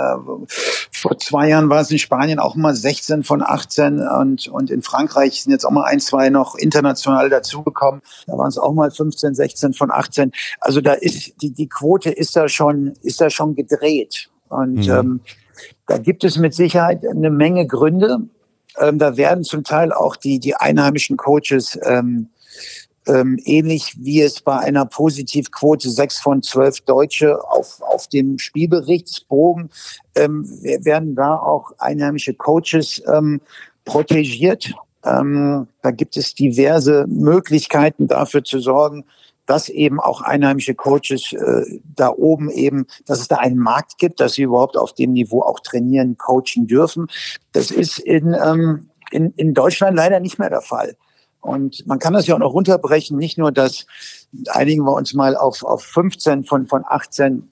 vor zwei Jahren war es in Spanien auch mal 16 von 18 und, und in Frankreich sind jetzt auch mal ein, zwei noch international dazugekommen. Da waren es auch mal 15, 16 von 18. Also da ist die, die Quote ist da schon, ist da schon gedreht. Und mhm. ähm, da gibt es mit Sicherheit eine Menge Gründe. Ähm, da werden zum Teil auch die, die einheimischen Coaches ähm, ähm, ähnlich wie es bei einer Positivquote sechs von zwölf Deutsche auf, auf dem Spielberichtsbogen ähm, werden da auch einheimische Coaches ähm, protegiert. Ähm, da gibt es diverse Möglichkeiten dafür zu sorgen, dass eben auch einheimische Coaches äh, da oben eben, dass es da einen Markt gibt, dass sie überhaupt auf dem Niveau auch trainieren, coachen dürfen. Das ist in, ähm, in, in Deutschland leider nicht mehr der Fall. Und man kann das ja auch noch runterbrechen, nicht nur, dass einigen wir uns mal auf, auf 15 von, von 18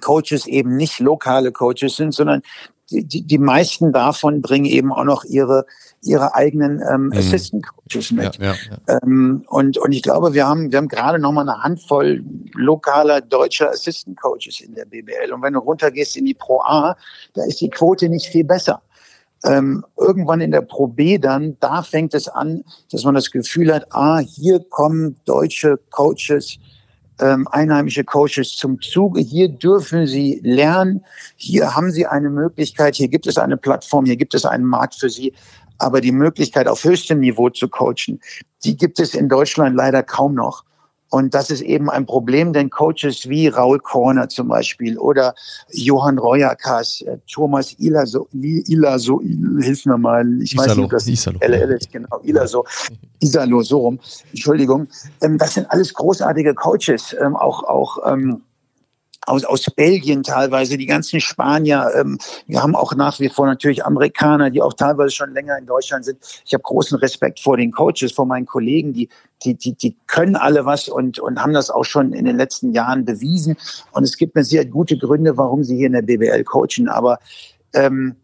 Coaches eben nicht lokale Coaches sind, sondern die, die meisten davon bringen eben auch noch ihre ihre eigenen ähm, mhm. Assistant Coaches mit. Ja, ja, ja. Ähm, und und ich glaube, wir haben wir haben gerade noch mal eine Handvoll lokaler deutscher Assistant Coaches in der BBL. Und wenn du runtergehst in die Pro A, da ist die Quote nicht viel besser. Ähm, irgendwann in der Pro B dann, da fängt es an, dass man das Gefühl hat, ah, hier kommen deutsche Coaches ähm, einheimische Coaches zum Zuge. Hier dürfen sie lernen. Hier haben sie eine Möglichkeit. Hier gibt es eine Plattform. Hier gibt es einen Markt für sie. Aber die Möglichkeit, auf höchstem Niveau zu coachen, die gibt es in Deutschland leider kaum noch. Und das ist eben ein Problem, denn Coaches wie Raul Korner zum Beispiel oder Johann Royakas, äh, Thomas Ilaso, Ilaso, hilf mir mal, ich Isalo, weiß nicht, das Isalo. LL ist, genau, Ilaso, Isalo, so rum, Entschuldigung. Ähm, das sind alles großartige Coaches, ähm, auch, auch, ähm, aus, aus Belgien teilweise, die ganzen Spanier. Ähm, wir haben auch nach wie vor natürlich Amerikaner, die auch teilweise schon länger in Deutschland sind. Ich habe großen Respekt vor den Coaches, vor meinen Kollegen, die, die, die, die können alle was und, und haben das auch schon in den letzten Jahren bewiesen. Und es gibt mir sehr gute Gründe, warum sie hier in der BBL coachen. Aber ähm,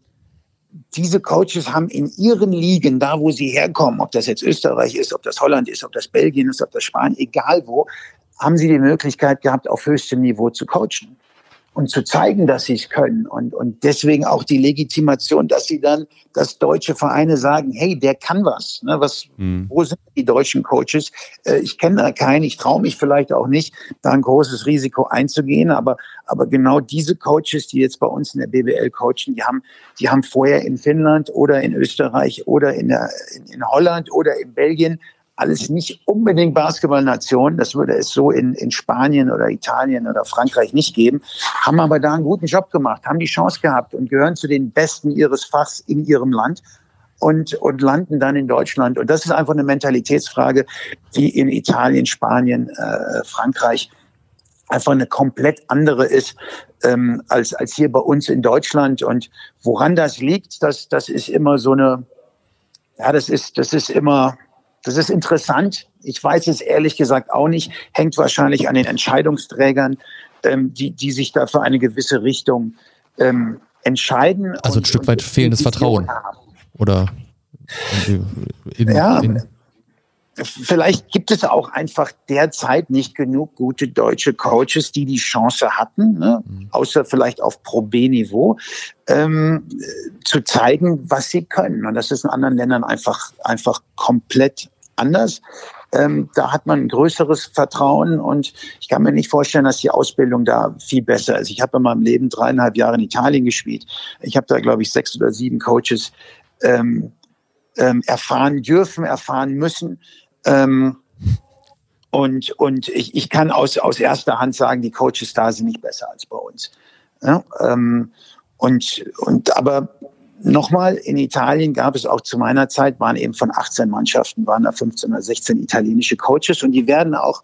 diese Coaches haben in ihren Ligen, da wo sie herkommen, ob das jetzt Österreich ist, ob das Holland ist, ob das Belgien ist, ob das Spanien, egal wo, haben sie die Möglichkeit gehabt, auf höchstem Niveau zu coachen und zu zeigen, dass sie es können. Und, und deswegen auch die Legitimation, dass sie dann, dass deutsche Vereine sagen, hey, der kann was. Ne, was mhm. Wo sind die deutschen Coaches? Äh, ich kenne da keinen, ich traue mich vielleicht auch nicht, da ein großes Risiko einzugehen. Aber, aber genau diese Coaches, die jetzt bei uns in der BBL coachen, die haben, die haben vorher in Finnland oder in Österreich oder in, der, in, in Holland oder in Belgien alles nicht unbedingt Basketballnationen, das würde es so in, in Spanien oder Italien oder Frankreich nicht geben, haben aber da einen guten Job gemacht, haben die Chance gehabt und gehören zu den Besten ihres Fachs in ihrem Land und, und landen dann in Deutschland. Und das ist einfach eine Mentalitätsfrage, die in Italien, Spanien, äh, Frankreich einfach eine komplett andere ist ähm, als, als hier bei uns in Deutschland. Und woran das liegt, das, das ist immer so eine, ja, das ist, das ist immer, das ist interessant. Ich weiß es ehrlich gesagt auch nicht. Hängt wahrscheinlich an den Entscheidungsträgern, ähm, die, die sich da für eine gewisse Richtung ähm, entscheiden. Also ein Stück weit fehlendes Vertrauen. Haben. Oder in, ja, in vielleicht gibt es auch einfach derzeit nicht genug gute deutsche Coaches, die die Chance hatten, ne, mhm. außer vielleicht auf Pro B-Niveau, ähm, zu zeigen, was sie können. Und das ist in anderen Ländern einfach, einfach komplett anders. Ähm, da hat man ein größeres Vertrauen und ich kann mir nicht vorstellen, dass die Ausbildung da viel besser ist. Ich habe in meinem Leben dreieinhalb Jahre in Italien gespielt. Ich habe da, glaube ich, sechs oder sieben Coaches ähm, ähm, erfahren dürfen, erfahren müssen. Ähm, und und ich, ich kann aus, aus erster Hand sagen, die Coaches da sind nicht besser als bei uns. Ja, ähm, und, und aber nochmal, in Italien gab es auch zu meiner Zeit, waren eben von 18 Mannschaften, waren da 15 oder 16 italienische Coaches und die werden auch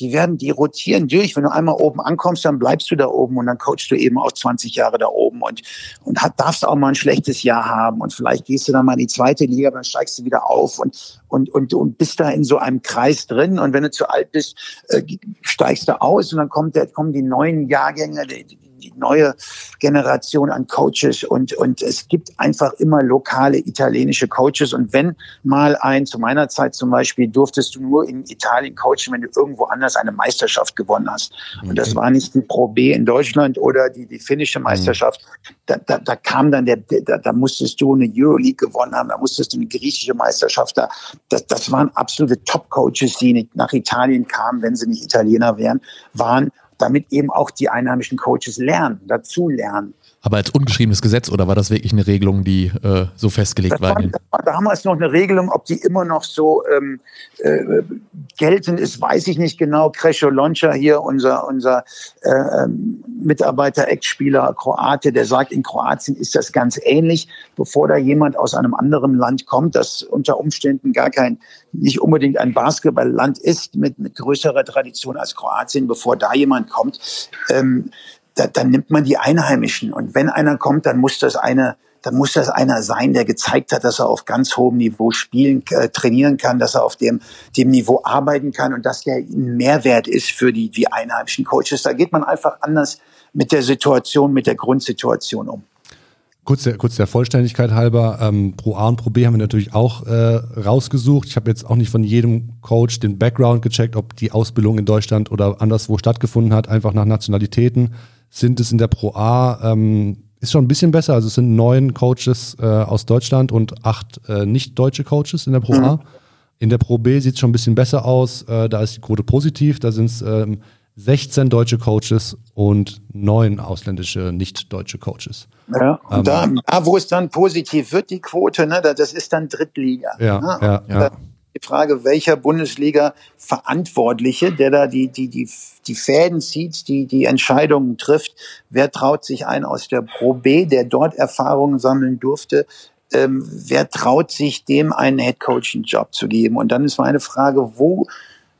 die werden, die rotieren durch. Wenn du einmal oben ankommst, dann bleibst du da oben und dann coachst du eben auch 20 Jahre da oben und, und hat, darfst auch mal ein schlechtes Jahr haben und vielleicht gehst du dann mal in die zweite Liga, dann steigst du wieder auf und, und, und, und bist da in so einem Kreis drin und wenn du zu alt bist, äh, steigst du aus und dann kommt der, kommen die neuen Jahrgänge, die, die neue Generation an Coaches und, und es gibt einfach immer lokale italienische Coaches. Und wenn mal ein, zu meiner Zeit zum Beispiel, durftest du nur in Italien coachen, wenn du irgendwo anders eine Meisterschaft gewonnen hast. Und das war nicht die Pro B in Deutschland oder die, die finnische mhm. Meisterschaft. Da, da, da kam dann der, da, da musstest du eine Euroleague gewonnen haben, da musstest du eine griechische Meisterschaft da. Das, das waren absolute Top-Coaches, die nach Italien kamen, wenn sie nicht Italiener wären, waren damit eben auch die einheimischen Coaches lernen, dazu lernen. Aber als ungeschriebenes Gesetz oder war das wirklich eine Regelung, die äh, so festgelegt das war? war das war damals noch eine Regelung, ob die immer noch so ähm, äh, geltend ist, weiß ich nicht genau. Kresho Loncha hier, unser, unser äh, Mitarbeiter, Ex-Spieler, Kroate, der sagt, in Kroatien ist das ganz ähnlich, bevor da jemand aus einem anderen Land kommt, das unter Umständen gar kein, nicht unbedingt ein Basketballland ist, mit, mit größerer Tradition als Kroatien, bevor da jemand kommt. Ähm, da, dann nimmt man die Einheimischen. Und wenn einer kommt, dann muss das eine, dann muss das einer sein, der gezeigt hat, dass er auf ganz hohem Niveau spielen, äh, trainieren kann, dass er auf dem, dem Niveau arbeiten kann und dass der ein Mehrwert ist für die, die einheimischen Coaches. Da geht man einfach anders mit der Situation, mit der Grundsituation um. Kurz der, kurz der Vollständigkeit halber, ähm, Pro A und Pro B haben wir natürlich auch äh, rausgesucht. Ich habe jetzt auch nicht von jedem Coach den Background gecheckt, ob die Ausbildung in Deutschland oder anderswo stattgefunden hat, einfach nach Nationalitäten. Sind es in der Pro A, ähm, ist schon ein bisschen besser. Also es sind neun Coaches äh, aus Deutschland und acht äh, nicht-deutsche Coaches in der Pro mhm. A. In der Pro B sieht es schon ein bisschen besser aus. Äh, da ist die Quote positiv. Da sind es ähm, 16 deutsche Coaches und neun ausländische nicht-deutsche Coaches. Ja, und ähm, da, da, wo es dann positiv wird, die Quote, ne, das ist dann Drittliga. Ja, ne? ja, ja. Die Frage, welcher Bundesliga-Verantwortliche, der da die, die, die, die Fäden zieht, die, die Entscheidungen trifft, wer traut sich ein aus der Pro B, der dort Erfahrungen sammeln durfte, ähm, wer traut sich dem einen Headcoaching-Job zu geben? Und dann ist meine Frage, wo,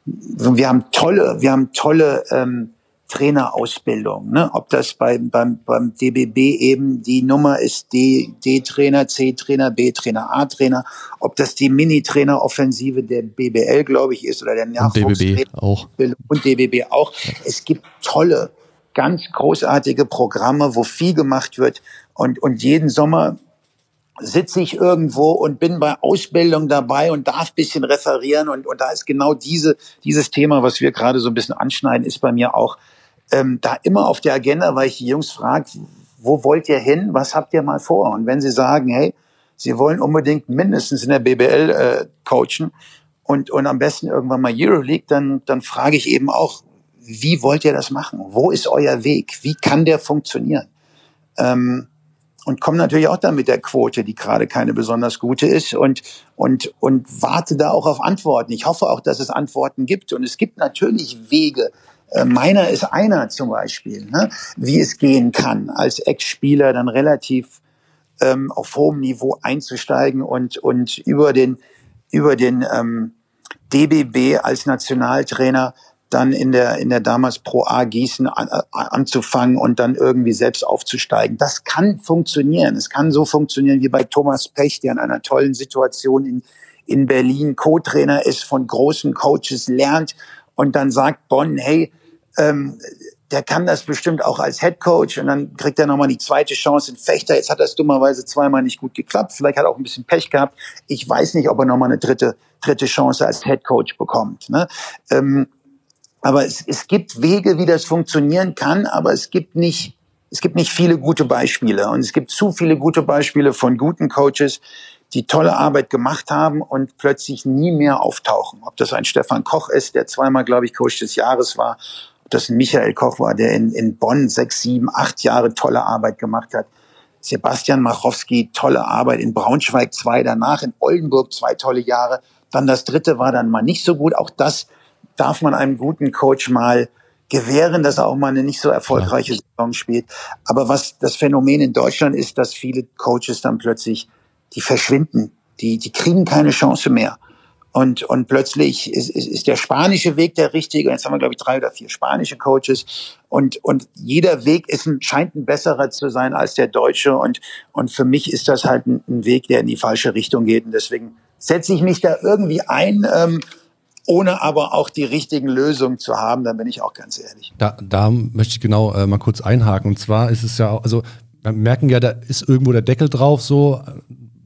wir haben tolle, wir haben tolle ähm, Trainerausbildung. Ne? Ob das beim, beim, beim DBB eben die Nummer ist D, D-Trainer, C-Trainer, B-Trainer, A-Trainer, ob das die Mini-Trainer-Offensive der BBL, glaube ich, ist oder der Nachwuchstrainer. auch. Und DBB auch. Es gibt tolle, ganz großartige Programme, wo viel gemacht wird. Und, und jeden Sommer sitze ich irgendwo und bin bei Ausbildung dabei und darf bisschen referieren und, und da ist genau diese, dieses Thema, was wir gerade so ein bisschen anschneiden, ist bei mir auch ähm, da immer auf der Agenda, weil ich die Jungs frage, wo wollt ihr hin, was habt ihr mal vor? Und wenn sie sagen, hey, sie wollen unbedingt mindestens in der BBL äh, coachen und, und am besten irgendwann mal Euroleague, dann, dann frage ich eben auch, wie wollt ihr das machen? Wo ist euer Weg? Wie kann der funktionieren? Ähm, und komme natürlich auch dann mit der Quote, die gerade keine besonders gute ist und, und, und warte da auch auf Antworten. Ich hoffe auch, dass es Antworten gibt. Und es gibt natürlich Wege. Äh, meiner ist einer zum Beispiel, ne, wie es gehen kann, als Ex-Spieler dann relativ ähm, auf hohem Niveau einzusteigen und, und über den, über den ähm, DBB als Nationaltrainer dann in der, in der damals Pro A Gießen an, anzufangen und dann irgendwie selbst aufzusteigen. Das kann funktionieren. Es kann so funktionieren wie bei Thomas Pech, der in einer tollen Situation in, in Berlin Co-Trainer ist, von großen Coaches lernt und dann sagt Bonn, hey, ähm, der kann das bestimmt auch als Head Coach und dann kriegt er nochmal die zweite Chance in Fechter. Jetzt hat das dummerweise zweimal nicht gut geklappt. Vielleicht hat er auch ein bisschen Pech gehabt. Ich weiß nicht, ob er nochmal eine dritte, dritte Chance als Head Coach bekommt. Ne? Ähm, aber es, es gibt Wege, wie das funktionieren kann, aber es gibt nicht, es gibt nicht viele gute Beispiele. Und es gibt zu viele gute Beispiele von guten Coaches, die tolle Arbeit gemacht haben und plötzlich nie mehr auftauchen. Ob das ein Stefan Koch ist, der zweimal, glaube ich, Coach des Jahres war, das ein Michael Koch war, der in, in Bonn sechs, sieben, acht Jahre tolle Arbeit gemacht hat. Sebastian Machowski, tolle Arbeit in Braunschweig zwei, danach in Oldenburg zwei tolle Jahre. Dann das dritte war dann mal nicht so gut. Auch das darf man einem guten Coach mal gewähren, dass er auch mal eine nicht so erfolgreiche Saison spielt. Aber was das Phänomen in Deutschland ist, dass viele Coaches dann plötzlich, die verschwinden, die, die kriegen keine Chance mehr. Und, und plötzlich ist, ist, ist der spanische Weg der richtige. Jetzt haben wir, glaube ich, drei oder vier spanische Coaches. Und, und jeder Weg ist ein, scheint ein besserer zu sein als der deutsche. Und, und für mich ist das halt ein, ein Weg, der in die falsche Richtung geht. Und deswegen setze ich mich da irgendwie ein ähm, ohne aber auch die richtigen Lösungen zu haben, dann bin ich auch ganz ehrlich. Da, da möchte ich genau äh, mal kurz einhaken. Und zwar ist es ja, also wir merken ja, da ist irgendwo der Deckel drauf, so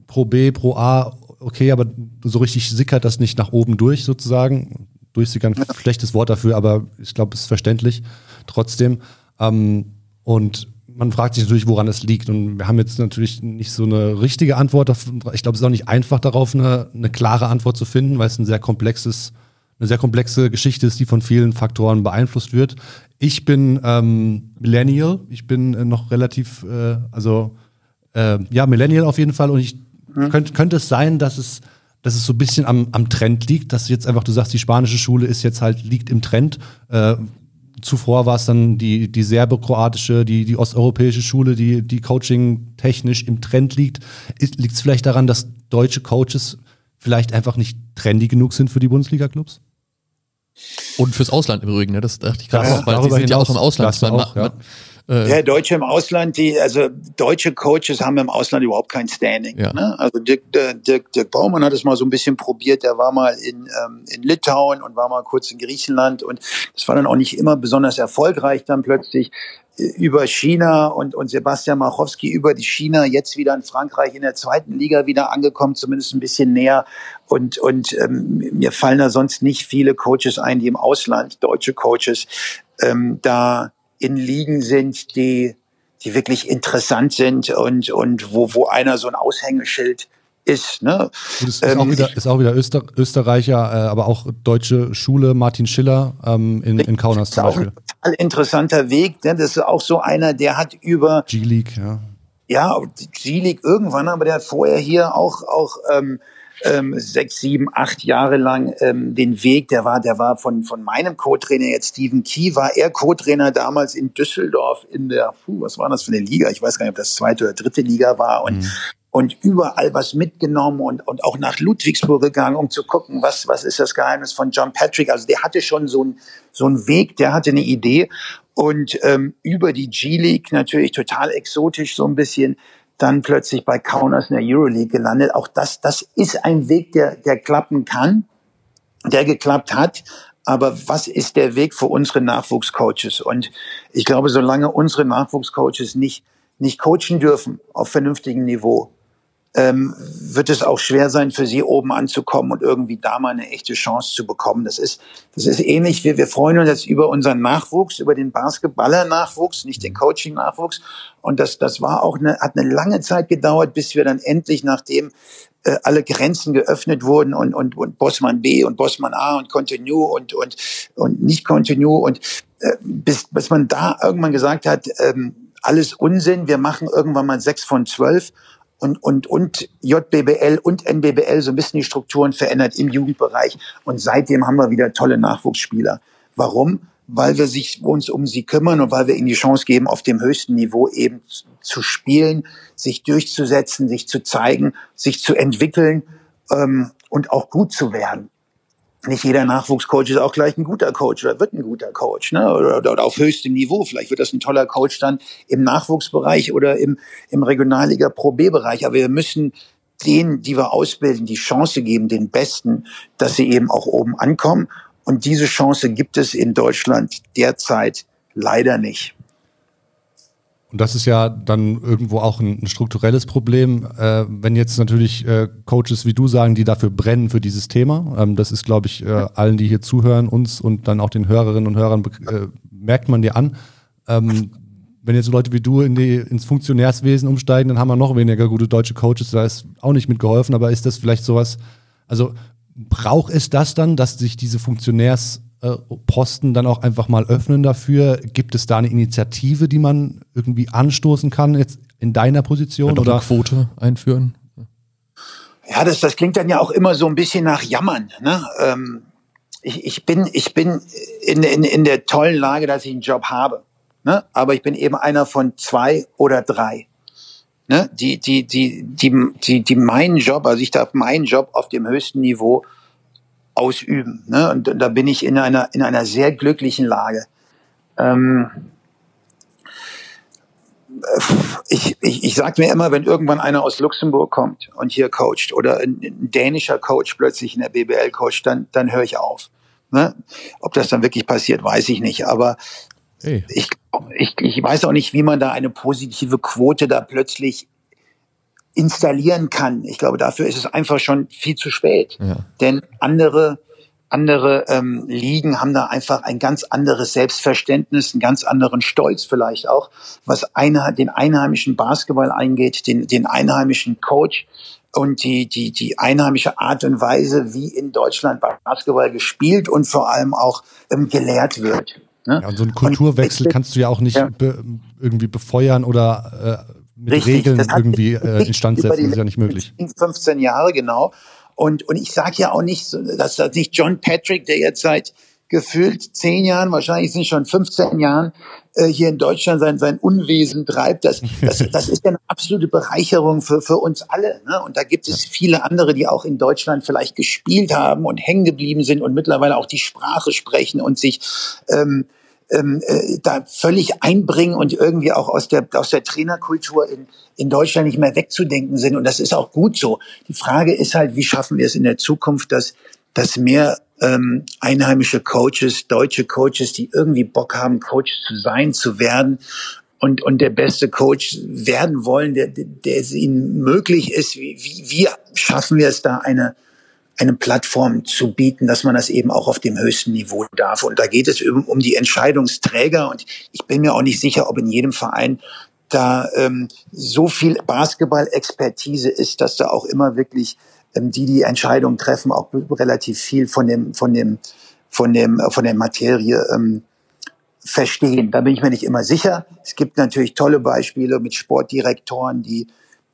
pro B, pro A, okay, aber so richtig sickert das nicht nach oben durch sozusagen. Durchsickern, ja. schlechtes Wort dafür, aber ich glaube, es ist verständlich trotzdem. Ähm, und man fragt sich natürlich, woran es liegt. Und wir haben jetzt natürlich nicht so eine richtige Antwort. Ich glaube, es ist auch nicht einfach darauf, eine, eine klare Antwort zu finden, weil es ein sehr komplexes eine sehr komplexe Geschichte ist, die von vielen Faktoren beeinflusst wird. Ich bin ähm, Millennial, ich bin äh, noch relativ, äh, also äh, ja, Millennial auf jeden Fall und ich mhm. könnte, könnte es sein, dass es, dass es so ein bisschen am, am Trend liegt, dass jetzt einfach, du sagst, die spanische Schule ist jetzt halt, liegt im Trend. Äh, zuvor war es dann die, die serbo-kroatische, die, die osteuropäische Schule, die, die Coaching technisch im Trend liegt. Liegt es vielleicht daran, dass deutsche Coaches vielleicht einfach nicht trendy genug sind für die Bundesliga-Clubs? Und fürs Ausland im Übrigen, ne? das dachte ich gerade auch, weil sie sind ja auch im Ausland. Man, auch, ja. man, Äh, ja, Deutsche im Ausland, die, also deutsche Coaches haben im Ausland überhaupt kein Standing. Ja. Ne? Also Dirk, äh, Dirk, Dirk Baumann hat es mal so ein bisschen probiert, der war mal in, ähm, in Litauen und war mal kurz in Griechenland und das war dann auch nicht immer besonders erfolgreich dann plötzlich über China und, und Sebastian Machowski über die China, jetzt wieder in Frankreich in der zweiten Liga wieder angekommen, zumindest ein bisschen näher. Und, und ähm, mir fallen da sonst nicht viele Coaches ein, die im Ausland, deutsche Coaches, ähm, da in Ligen sind, die, die wirklich interessant sind und, und wo, wo einer so ein Aushängeschild ist. Ne? Gut, ist, ähm, auch wieder, ist auch wieder Öster, Österreicher, äh, aber auch deutsche Schule, Martin Schiller ähm, in, in Kaunas zum Beispiel. Ein total interessanter Weg. Ne? Das ist auch so einer, der hat über G-League, ja. Ja, G-League irgendwann, aber der hat vorher hier auch, auch ähm, ähm, sechs, sieben, acht Jahre lang ähm, den Weg, der war, der war von, von meinem Co-Trainer jetzt Steven Key, war er Co-Trainer damals in Düsseldorf in der, puh, was war das für eine Liga? Ich weiß gar nicht, ob das zweite oder dritte Liga war und mhm und überall was mitgenommen und, und auch nach Ludwigsburg gegangen, um zu gucken, was, was ist das Geheimnis von John Patrick. Also der hatte schon so ein so ein Weg, der hatte eine Idee und ähm, über die G-League natürlich total exotisch so ein bisschen dann plötzlich bei Kaunas in der Euroleague gelandet. Auch das, das ist ein Weg, der, der klappen kann, der geklappt hat. Aber was ist der Weg für unsere Nachwuchscoaches? Und ich glaube, solange unsere Nachwuchscoaches nicht, nicht coachen dürfen auf vernünftigem Niveau, ähm, wird es auch schwer sein, für sie oben anzukommen und irgendwie da mal eine echte Chance zu bekommen. Das ist, das ist ähnlich. Wir, wir freuen uns jetzt über unseren Nachwuchs, über den Basketballer-Nachwuchs, nicht den Coaching-Nachwuchs. Und das, das war auch eine, hat eine lange Zeit gedauert, bis wir dann endlich, nachdem äh, alle Grenzen geöffnet wurden und, und, und Bossmann B und Bossmann A und Continue und, und, und nicht Continue und äh, bis, bis man da irgendwann gesagt hat, ähm, alles Unsinn, wir machen irgendwann mal sechs von zwölf und, und, und JBBL und NBBL so ein bisschen die Strukturen verändert im Jugendbereich. Und seitdem haben wir wieder tolle Nachwuchsspieler. Warum? Weil wir sich uns um sie kümmern und weil wir ihnen die Chance geben, auf dem höchsten Niveau eben zu spielen, sich durchzusetzen, sich zu zeigen, sich zu entwickeln ähm, und auch gut zu werden nicht jeder Nachwuchscoach ist auch gleich ein guter Coach oder wird ein guter Coach, ne? Oder, oder, auf höchstem Niveau. Vielleicht wird das ein toller Coach dann im Nachwuchsbereich oder im, im Regionalliga Pro B-Bereich. Aber wir müssen denen, die wir ausbilden, die Chance geben, den Besten, dass sie eben auch oben ankommen. Und diese Chance gibt es in Deutschland derzeit leider nicht. Und das ist ja dann irgendwo auch ein, ein strukturelles Problem. Äh, wenn jetzt natürlich äh, Coaches wie du sagen, die dafür brennen für dieses Thema, ähm, das ist, glaube ich, äh, allen, die hier zuhören, uns und dann auch den Hörerinnen und Hörern, äh, merkt man dir an. Ähm, wenn jetzt Leute wie du in die, ins Funktionärswesen umsteigen, dann haben wir noch weniger gute deutsche Coaches. Da ist auch nicht mitgeholfen, aber ist das vielleicht sowas, also braucht es das dann, dass sich diese Funktionärs Posten dann auch einfach mal öffnen dafür? Gibt es da eine Initiative, die man irgendwie anstoßen kann, jetzt in deiner Position? Ja, oder Quote einführen? Ja, das, das klingt dann ja auch immer so ein bisschen nach Jammern. Ne? Ähm, ich, ich bin, ich bin in, in, in der tollen Lage, dass ich einen Job habe. Ne? Aber ich bin eben einer von zwei oder drei. Ne? Die, die, die, die, die, die meinen Job, also ich darf meinen Job auf dem höchsten Niveau ausüben. Ne? Und da bin ich in einer, in einer sehr glücklichen Lage. Ähm, ich, ich, ich sage mir immer, wenn irgendwann einer aus Luxemburg kommt und hier coacht oder ein, ein dänischer Coach plötzlich in der BBL coacht, dann, dann höre ich auf. Ne? Ob das dann wirklich passiert, weiß ich nicht. Aber hey. ich, ich, ich weiß auch nicht, wie man da eine positive Quote da plötzlich installieren kann. Ich glaube, dafür ist es einfach schon viel zu spät. Ja. Denn andere andere ähm, Ligen haben da einfach ein ganz anderes Selbstverständnis, einen ganz anderen Stolz vielleicht auch, was eine, den einheimischen Basketball eingeht, den, den einheimischen Coach und die, die, die einheimische Art und Weise, wie in Deutschland Basketball gespielt und vor allem auch ähm, gelehrt wird. Ne? Ja, und so einen Kulturwechsel und, kannst du ja auch nicht ja. Be irgendwie befeuern oder äh, mit Richtig, Regeln irgendwie äh, instand setzen, das ist ja nicht möglich. 15 Jahre, genau. Und, und ich sage ja auch nicht, dass das nicht John Patrick, der jetzt seit gefühlt zehn Jahren, wahrscheinlich sind schon 15 Jahren, äh, hier in Deutschland sein, sein Unwesen treibt. Das, das, das ist ja eine absolute Bereicherung für, für uns alle. Ne? Und da gibt es viele andere, die auch in Deutschland vielleicht gespielt haben und hängen geblieben sind und mittlerweile auch die Sprache sprechen und sich ähm, ähm, äh, da völlig einbringen und irgendwie auch aus der, aus der Trainerkultur in, in Deutschland nicht mehr wegzudenken sind. Und das ist auch gut so. Die Frage ist halt, wie schaffen wir es in der Zukunft, dass, dass mehr ähm, einheimische Coaches, deutsche Coaches, die irgendwie Bock haben, Coach zu sein, zu werden und, und der beste Coach werden wollen, der, der es ihnen möglich ist. Wie, wie, wie schaffen wir es da, eine, eine Plattform zu bieten, dass man das eben auch auf dem höchsten Niveau darf. Und da geht es um, um die Entscheidungsträger. Und ich bin mir auch nicht sicher, ob in jedem Verein da ähm, so viel Basketball-Expertise ist, dass da auch immer wirklich ähm, die die Entscheidungen treffen, auch relativ viel von dem von dem von dem von der Materie ähm, verstehen. Da bin ich mir nicht immer sicher. Es gibt natürlich tolle Beispiele mit Sportdirektoren, die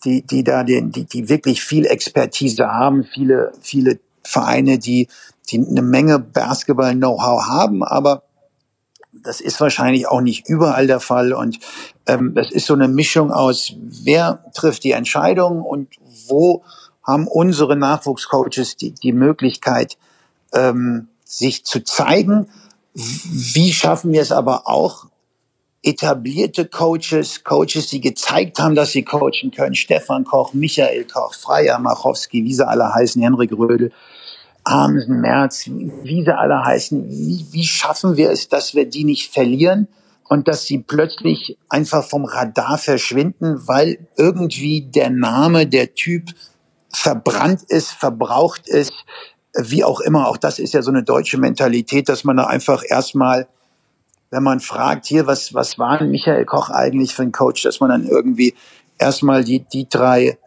die die da den die die wirklich viel Expertise haben, viele viele Vereine, die die eine Menge Basketball-Know-how haben, aber das ist wahrscheinlich auch nicht überall der Fall. Und ähm, das ist so eine Mischung aus, wer trifft die Entscheidung und wo haben unsere Nachwuchscoaches die, die Möglichkeit, ähm, sich zu zeigen. Wie schaffen wir es aber auch, etablierte Coaches, Coaches, die gezeigt haben, dass sie coachen können, Stefan Koch, Michael Koch, Freier Machowski, wie sie alle heißen, Henrik Rödel, Amsen, Merz, wie sie alle heißen, wie, wie schaffen wir es, dass wir die nicht verlieren und dass sie plötzlich einfach vom Radar verschwinden, weil irgendwie der Name, der Typ verbrannt ist, verbraucht ist, wie auch immer. Auch das ist ja so eine deutsche Mentalität, dass man da einfach erstmal, wenn man fragt, hier, was, was war Michael Koch eigentlich für ein Coach, dass man dann irgendwie erstmal die, die drei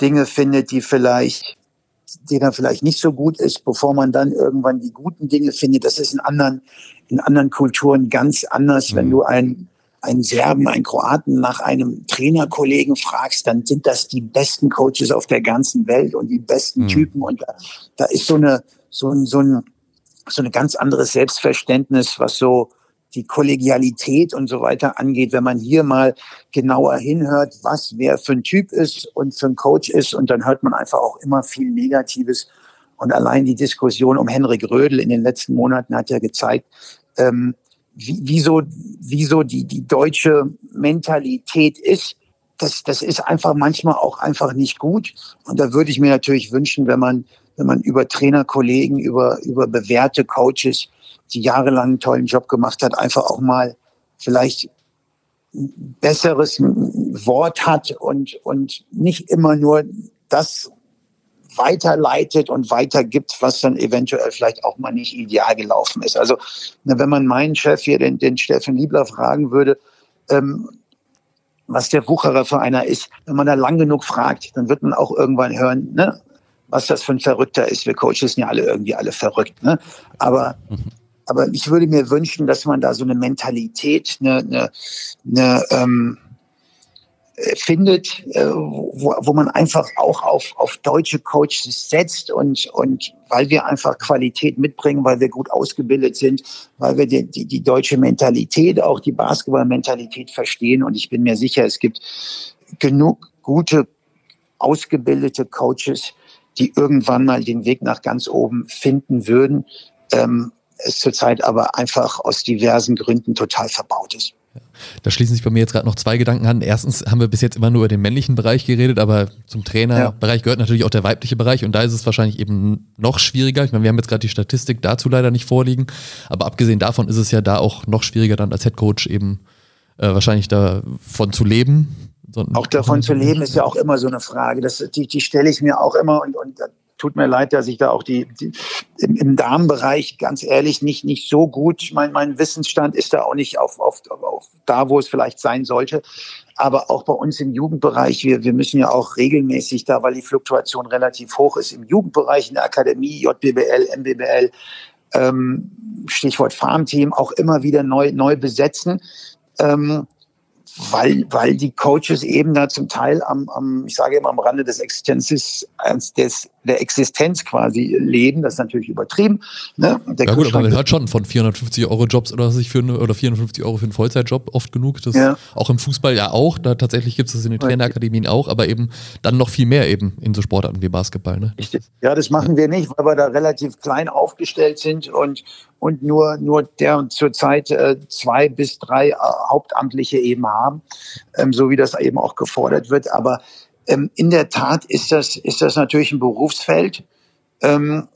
Dinge findet, die vielleicht die dann vielleicht nicht so gut ist, bevor man dann irgendwann die guten Dinge findet. Das ist in anderen, in anderen Kulturen ganz anders. Mhm. Wenn du einen, einen Serben, einen Kroaten nach einem Trainerkollegen fragst, dann sind das die besten Coaches auf der ganzen Welt und die besten mhm. Typen. Und da, da ist so eine, so ein, so ein, so eine ganz anderes Selbstverständnis, was so, die Kollegialität und so weiter angeht, wenn man hier mal genauer hinhört, was wer für ein Typ ist und für ein Coach ist und dann hört man einfach auch immer viel Negatives. Und allein die Diskussion um Henrik Rödel in den letzten Monaten hat ja gezeigt, ähm, wie, wieso, wieso die, die deutsche Mentalität ist. Das, das ist einfach manchmal auch einfach nicht gut. Und da würde ich mir natürlich wünschen, wenn man, wenn man über Trainerkollegen, über, über bewährte Coaches die jahrelang einen tollen Job gemacht hat, einfach auch mal vielleicht ein besseres Wort hat und, und nicht immer nur das weiterleitet und weitergibt, was dann eventuell vielleicht auch mal nicht ideal gelaufen ist. Also wenn man meinen Chef hier, den, den Steffen Liebler, fragen würde, ähm, was der Wucherer für einer ist, wenn man da lang genug fragt, dann wird man auch irgendwann hören, ne, was das für ein Verrückter ist. Wir Coaches sind ja alle irgendwie alle verrückt. Ne? Aber. Aber ich würde mir wünschen, dass man da so eine Mentalität, eine, eine, eine ähm, äh, findet, äh, wo, wo man einfach auch auf, auf deutsche Coaches setzt und, und weil wir einfach Qualität mitbringen, weil wir gut ausgebildet sind, weil wir die, die, die deutsche Mentalität, auch die Basketball-Mentalität verstehen. Und ich bin mir sicher, es gibt genug gute, ausgebildete Coaches, die irgendwann mal den Weg nach ganz oben finden würden. Ähm, es zurzeit aber einfach aus diversen Gründen total verbaut ist. Da schließen sich bei mir jetzt gerade noch zwei Gedanken an. Erstens haben wir bis jetzt immer nur über den männlichen Bereich geredet, aber zum Trainerbereich ja. gehört natürlich auch der weibliche Bereich und da ist es wahrscheinlich eben noch schwieriger. Ich meine, wir haben jetzt gerade die Statistik dazu leider nicht vorliegen, aber abgesehen davon ist es ja da auch noch schwieriger dann als Headcoach eben äh, wahrscheinlich davon zu leben. Auch davon zu leben ist ja auch immer so eine Frage. Das, die, die stelle ich mir auch immer und, und tut mir leid, dass ich da auch die, die im, im, Damenbereich ganz ehrlich nicht nicht so gut. Mein mein Wissensstand ist da auch nicht auf, auf, auf da, wo es vielleicht sein sollte. Aber auch bei uns im Jugendbereich, wir, wir müssen ja auch regelmäßig da, weil die Fluktuation relativ hoch ist, im Jugendbereich, in der Akademie, JBBL, MBBL, ähm, Stichwort Farmteam, auch immer wieder neu, neu besetzen. Ähm, weil, weil die Coaches eben da zum Teil am, am ich sage immer am Rande des Existenzes, des der Existenz quasi leben. Das ist natürlich übertrieben. Ne? Der ja gut, aber man hört schon von 450 Euro Jobs oder sich für eine, oder 450 Euro für einen Vollzeitjob oft genug. Das ja. auch im Fußball ja auch. Da tatsächlich gibt es das in den Trainerakademien auch, aber eben dann noch viel mehr eben in so Sportarten wie Basketball. Ne? Ja, das machen wir nicht, weil wir da relativ klein aufgestellt sind und und nur nur der zurzeit äh, zwei bis drei äh, Hauptamtliche eben haben, ähm, so wie das eben auch gefordert wird. Aber ähm, in der Tat ist das, ist das natürlich ein Berufsfeld. Ähm,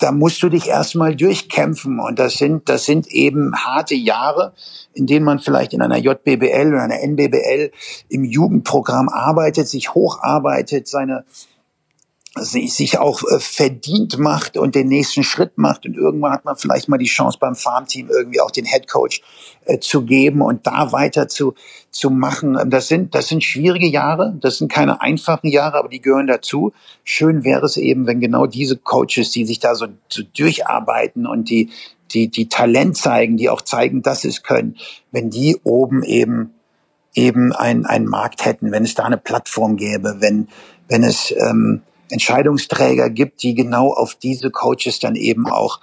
da musst du dich erstmal durchkämpfen. Und das sind, das sind eben harte Jahre, in denen man vielleicht in einer JBBL oder einer NBBL im Jugendprogramm arbeitet, sich hocharbeitet, seine, sich auch äh, verdient macht und den nächsten Schritt macht und irgendwann hat man vielleicht mal die Chance beim Farmteam irgendwie auch den Head Coach äh, zu geben und da weiter zu zu machen. Das sind das sind schwierige Jahre, das sind keine einfachen Jahre, aber die gehören dazu. Schön wäre es eben, wenn genau diese Coaches, die sich da so, so durcharbeiten und die die die Talent zeigen, die auch zeigen, dass sie es können, wenn die oben eben eben ein ein Markt hätten, wenn es da eine Plattform gäbe, wenn wenn es ähm, Entscheidungsträger gibt, die genau auf diese Coaches dann eben auch,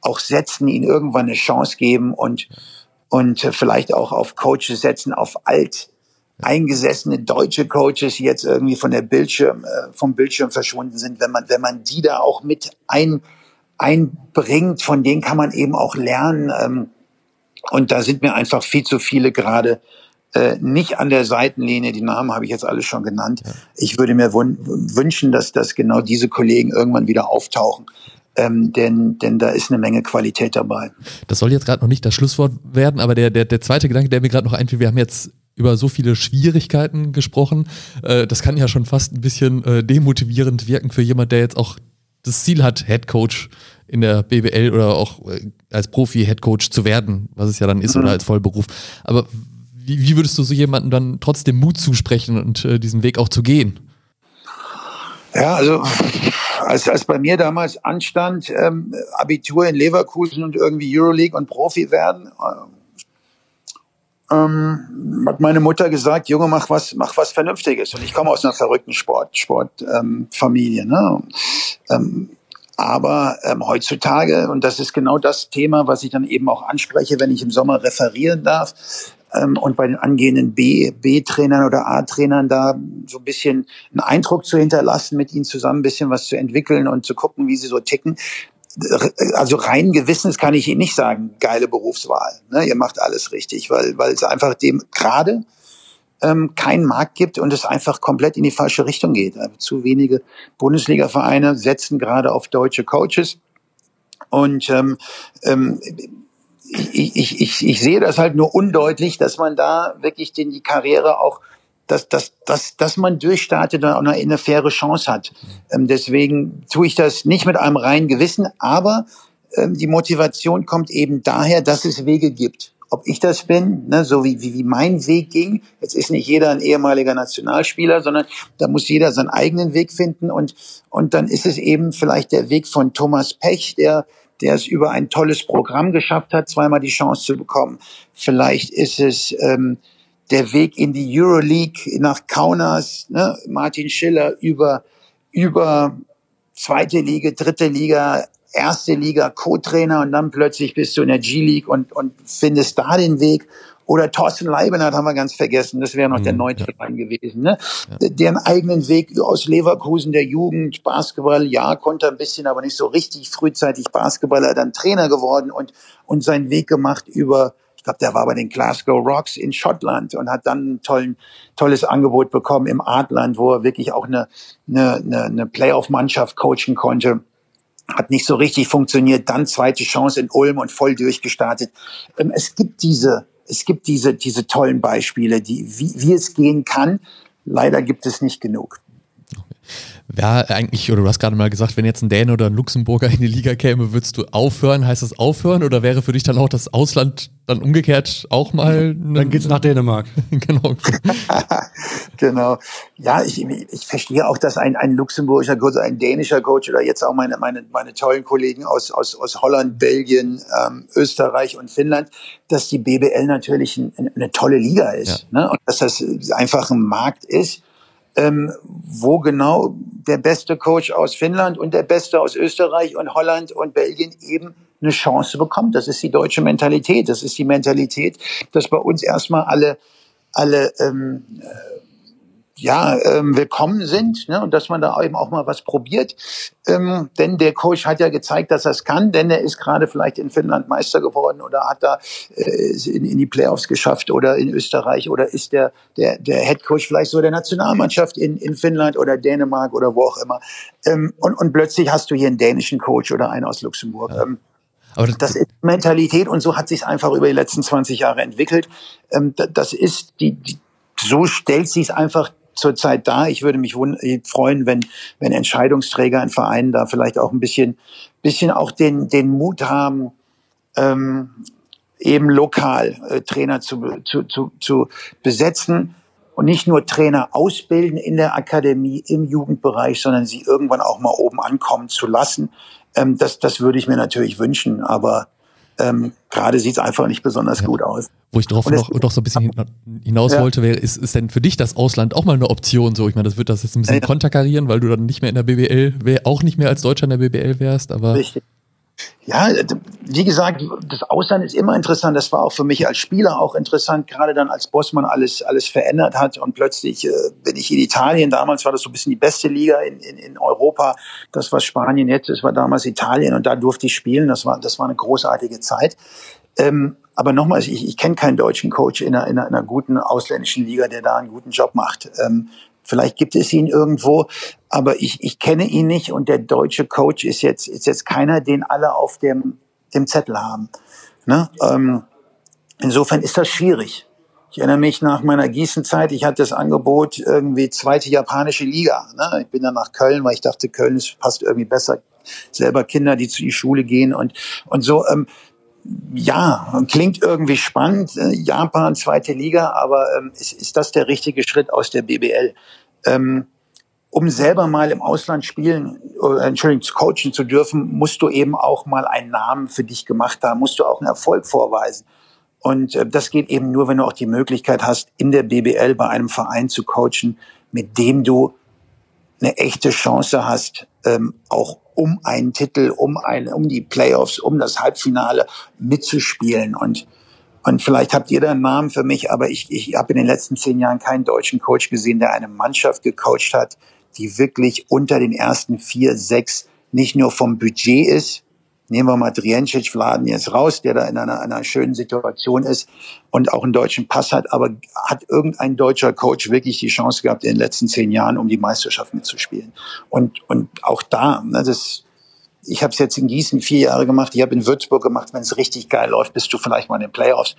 auch setzen, ihnen irgendwann eine Chance geben und, und vielleicht auch auf Coaches setzen, auf alt eingesessene deutsche Coaches, die jetzt irgendwie von der Bildschirm, äh, vom Bildschirm verschwunden sind, wenn man, wenn man die da auch mit ein, einbringt, von denen kann man eben auch lernen. Ähm, und da sind mir einfach viel zu viele gerade äh, nicht an der Seitenlinie, die Namen habe ich jetzt alle schon genannt. Ja. Ich würde mir wünschen, dass, dass genau diese Kollegen irgendwann wieder auftauchen. Ähm, denn, denn da ist eine Menge Qualität dabei. Das soll jetzt gerade noch nicht das Schlusswort werden, aber der, der, der zweite Gedanke, der mir gerade noch einfiel, wir haben jetzt über so viele Schwierigkeiten gesprochen. Äh, das kann ja schon fast ein bisschen äh, demotivierend wirken für jemand, der jetzt auch das Ziel hat, Head Coach in der BWL oder auch äh, als Profi Head Coach zu werden, was es ja dann ist mhm. oder als Vollberuf. Aber wie, wie würdest du so jemandem dann trotzdem Mut zusprechen und äh, diesen Weg auch zu gehen? Ja, also als, als bei mir damals anstand, ähm, Abitur in Leverkusen und irgendwie Euroleague und Profi werden, äh, ähm, hat meine Mutter gesagt, Junge, mach was, mach was Vernünftiges. Und ich komme aus einer verrückten Sport, Sportfamilie. Ähm, ne? Ähm, aber ähm, heutzutage, und das ist genau das Thema, was ich dann eben auch anspreche, wenn ich im Sommer referieren darf, ähm, und bei den angehenden B-Trainern oder A-Trainern da so ein bisschen einen Eindruck zu hinterlassen, mit ihnen zusammen ein bisschen was zu entwickeln und zu gucken, wie sie so ticken. Also rein Gewissens kann ich Ihnen nicht sagen, geile Berufswahl. Ne? Ihr macht alles richtig, weil, weil es einfach dem gerade ähm, keinen Markt gibt und es einfach komplett in die falsche Richtung geht. Also zu wenige Bundesliga-Vereine setzen gerade auf deutsche Coaches. Und ähm, ähm, ich, ich, ich, ich sehe das halt nur undeutlich, dass man da wirklich den, die Karriere auch dass, dass, dass, dass man durchstartet und eine, eine faire Chance hat. Ähm, deswegen tue ich das nicht mit einem reinen Gewissen, aber ähm, die Motivation kommt eben daher, dass es Wege gibt. Ob ich das bin, ne, so wie, wie, wie mein Weg ging, jetzt ist nicht jeder ein ehemaliger Nationalspieler, sondern da muss jeder seinen eigenen Weg finden und, und dann ist es eben vielleicht der Weg von Thomas Pech, der der es über ein tolles Programm geschafft hat, zweimal die Chance zu bekommen. Vielleicht ist es ähm, der Weg in die Euroleague nach Kaunas, ne? Martin Schiller über über zweite Liga, dritte Liga, erste Liga, Co-Trainer und dann plötzlich bist du in der G-League und, und findest da den Weg. Oder Thorsten Leibenhardt haben wir ganz vergessen, das wäre noch mhm, der neunte. Verein gewesen. Ne? Ja. Deren eigenen Weg aus Leverkusen, der Jugend, Basketball, ja, konnte ein bisschen, aber nicht so richtig frühzeitig Basketballer, dann Trainer geworden und, und seinen Weg gemacht über, ich glaube, der war bei den Glasgow Rocks in Schottland und hat dann ein tollen, tolles Angebot bekommen im Artland, wo er wirklich auch eine, eine, eine, eine Playoff-Mannschaft coachen konnte hat nicht so richtig funktioniert, dann zweite Chance in Ulm und voll durchgestartet. Ähm, es gibt diese es gibt diese, diese tollen Beispiele, die, wie, wie es gehen kann. Leider gibt es nicht genug. Wäre eigentlich, oder du hast gerade mal gesagt, wenn jetzt ein Däne oder ein Luxemburger in die Liga käme, würdest du aufhören? Heißt das aufhören? Oder wäre für dich dann auch das Ausland dann umgekehrt auch mal? Dann geht's nach Dänemark. genau. genau. Ja, ich, ich verstehe auch, dass ein, ein luxemburgischer Coach, ein dänischer Coach oder jetzt auch meine, meine, meine tollen Kollegen aus, aus, aus Holland, Belgien, ähm, Österreich und Finnland, dass die BBL natürlich ein, eine tolle Liga ist. Ja. Ne? Und dass das einfach ein Markt ist, ähm, wo genau der beste Coach aus Finnland und der beste aus Österreich und Holland und Belgien eben eine Chance bekommt. Das ist die deutsche Mentalität. Das ist die Mentalität, dass bei uns erstmal alle, alle ähm, ja, ähm, willkommen sind ne? und dass man da eben auch mal was probiert. Ähm, denn der Coach hat ja gezeigt, dass er es kann, denn er ist gerade vielleicht in Finnland Meister geworden oder hat da äh, in, in die Playoffs geschafft oder in Österreich oder ist der, der, der Head Coach vielleicht so der Nationalmannschaft in, in Finnland oder Dänemark oder wo auch immer. Ähm, und, und plötzlich hast du hier einen dänischen Coach oder einen aus Luxemburg. Ja. Ähm, aber das, das, ist Mentalität und so hat sich einfach über die letzten 20 Jahre entwickelt. Ähm, das ist die, die so stellt sich es einfach zurzeit da. Ich würde mich freuen, wenn, wenn Entscheidungsträger in Vereinen da vielleicht auch ein bisschen, bisschen auch den, den Mut haben, ähm, eben lokal äh, Trainer zu, zu, zu, zu besetzen und nicht nur Trainer ausbilden in der Akademie, im Jugendbereich, sondern sie irgendwann auch mal oben ankommen zu lassen. Ähm, das, das würde ich mir natürlich wünschen, aber ähm, gerade sieht es einfach nicht besonders ja. gut aus. Wo ich darauf noch, noch so ein bisschen hinaus ja. wollte, wäre, ist, ist denn für dich das Ausland auch mal eine Option? So, ich meine, das wird das jetzt ein bisschen ja. konterkarieren, weil du dann nicht mehr in der BBL, wär, auch nicht mehr als Deutscher in der BBL wärst, aber. Richtig. Ja, wie gesagt, das Ausland ist immer interessant. Das war auch für mich als Spieler auch interessant, gerade dann als Bossmann alles, alles verändert hat und plötzlich äh, bin ich in Italien. Damals war das so ein bisschen die beste Liga in, in, in Europa. Das war Spanien jetzt, das war damals Italien und da durfte ich spielen. Das war, das war eine großartige Zeit. Ähm, aber nochmals, ich, ich kenne keinen deutschen Coach in einer, in, einer, in einer guten ausländischen Liga, der da einen guten Job macht. Ähm, Vielleicht gibt es ihn irgendwo, aber ich, ich kenne ihn nicht und der deutsche Coach ist jetzt, ist jetzt keiner, den alle auf dem, dem Zettel haben. Ne? Ähm, insofern ist das schwierig. Ich erinnere mich nach meiner Gießenzeit, ich hatte das Angebot irgendwie zweite japanische Liga. Ne? Ich bin dann nach Köln, weil ich dachte, Köln ist, passt irgendwie besser. Selber Kinder, die zu die Schule gehen und, und so. Ähm, ja, klingt irgendwie spannend. Äh, Japan, zweite Liga, aber ähm, ist, ist das der richtige Schritt aus der BBL? Ähm, um selber mal im Ausland spielen, äh, Entschuldigung, coachen zu dürfen, musst du eben auch mal einen Namen für dich gemacht haben, musst du auch einen Erfolg vorweisen. Und äh, das geht eben nur, wenn du auch die Möglichkeit hast, in der BBL bei einem Verein zu coachen, mit dem du eine echte Chance hast, ähm, auch um einen Titel, um ein, um die Playoffs, um das Halbfinale mitzuspielen. Und und vielleicht habt ihr da einen Namen für mich, aber ich, ich habe in den letzten zehn Jahren keinen deutschen Coach gesehen, der eine Mannschaft gecoacht hat, die wirklich unter den ersten vier, sechs nicht nur vom Budget ist. Nehmen wir mal Driencic, Vladen jetzt raus, der da in einer, einer schönen Situation ist und auch einen deutschen Pass hat, aber hat irgendein deutscher Coach wirklich die Chance gehabt, in den letzten zehn Jahren um die Meisterschaft mitzuspielen? Und, und auch da, ne, das, ich habe es jetzt in Gießen vier Jahre gemacht, ich habe in Würzburg gemacht, wenn es richtig geil läuft, bist du vielleicht mal in den Playoffs.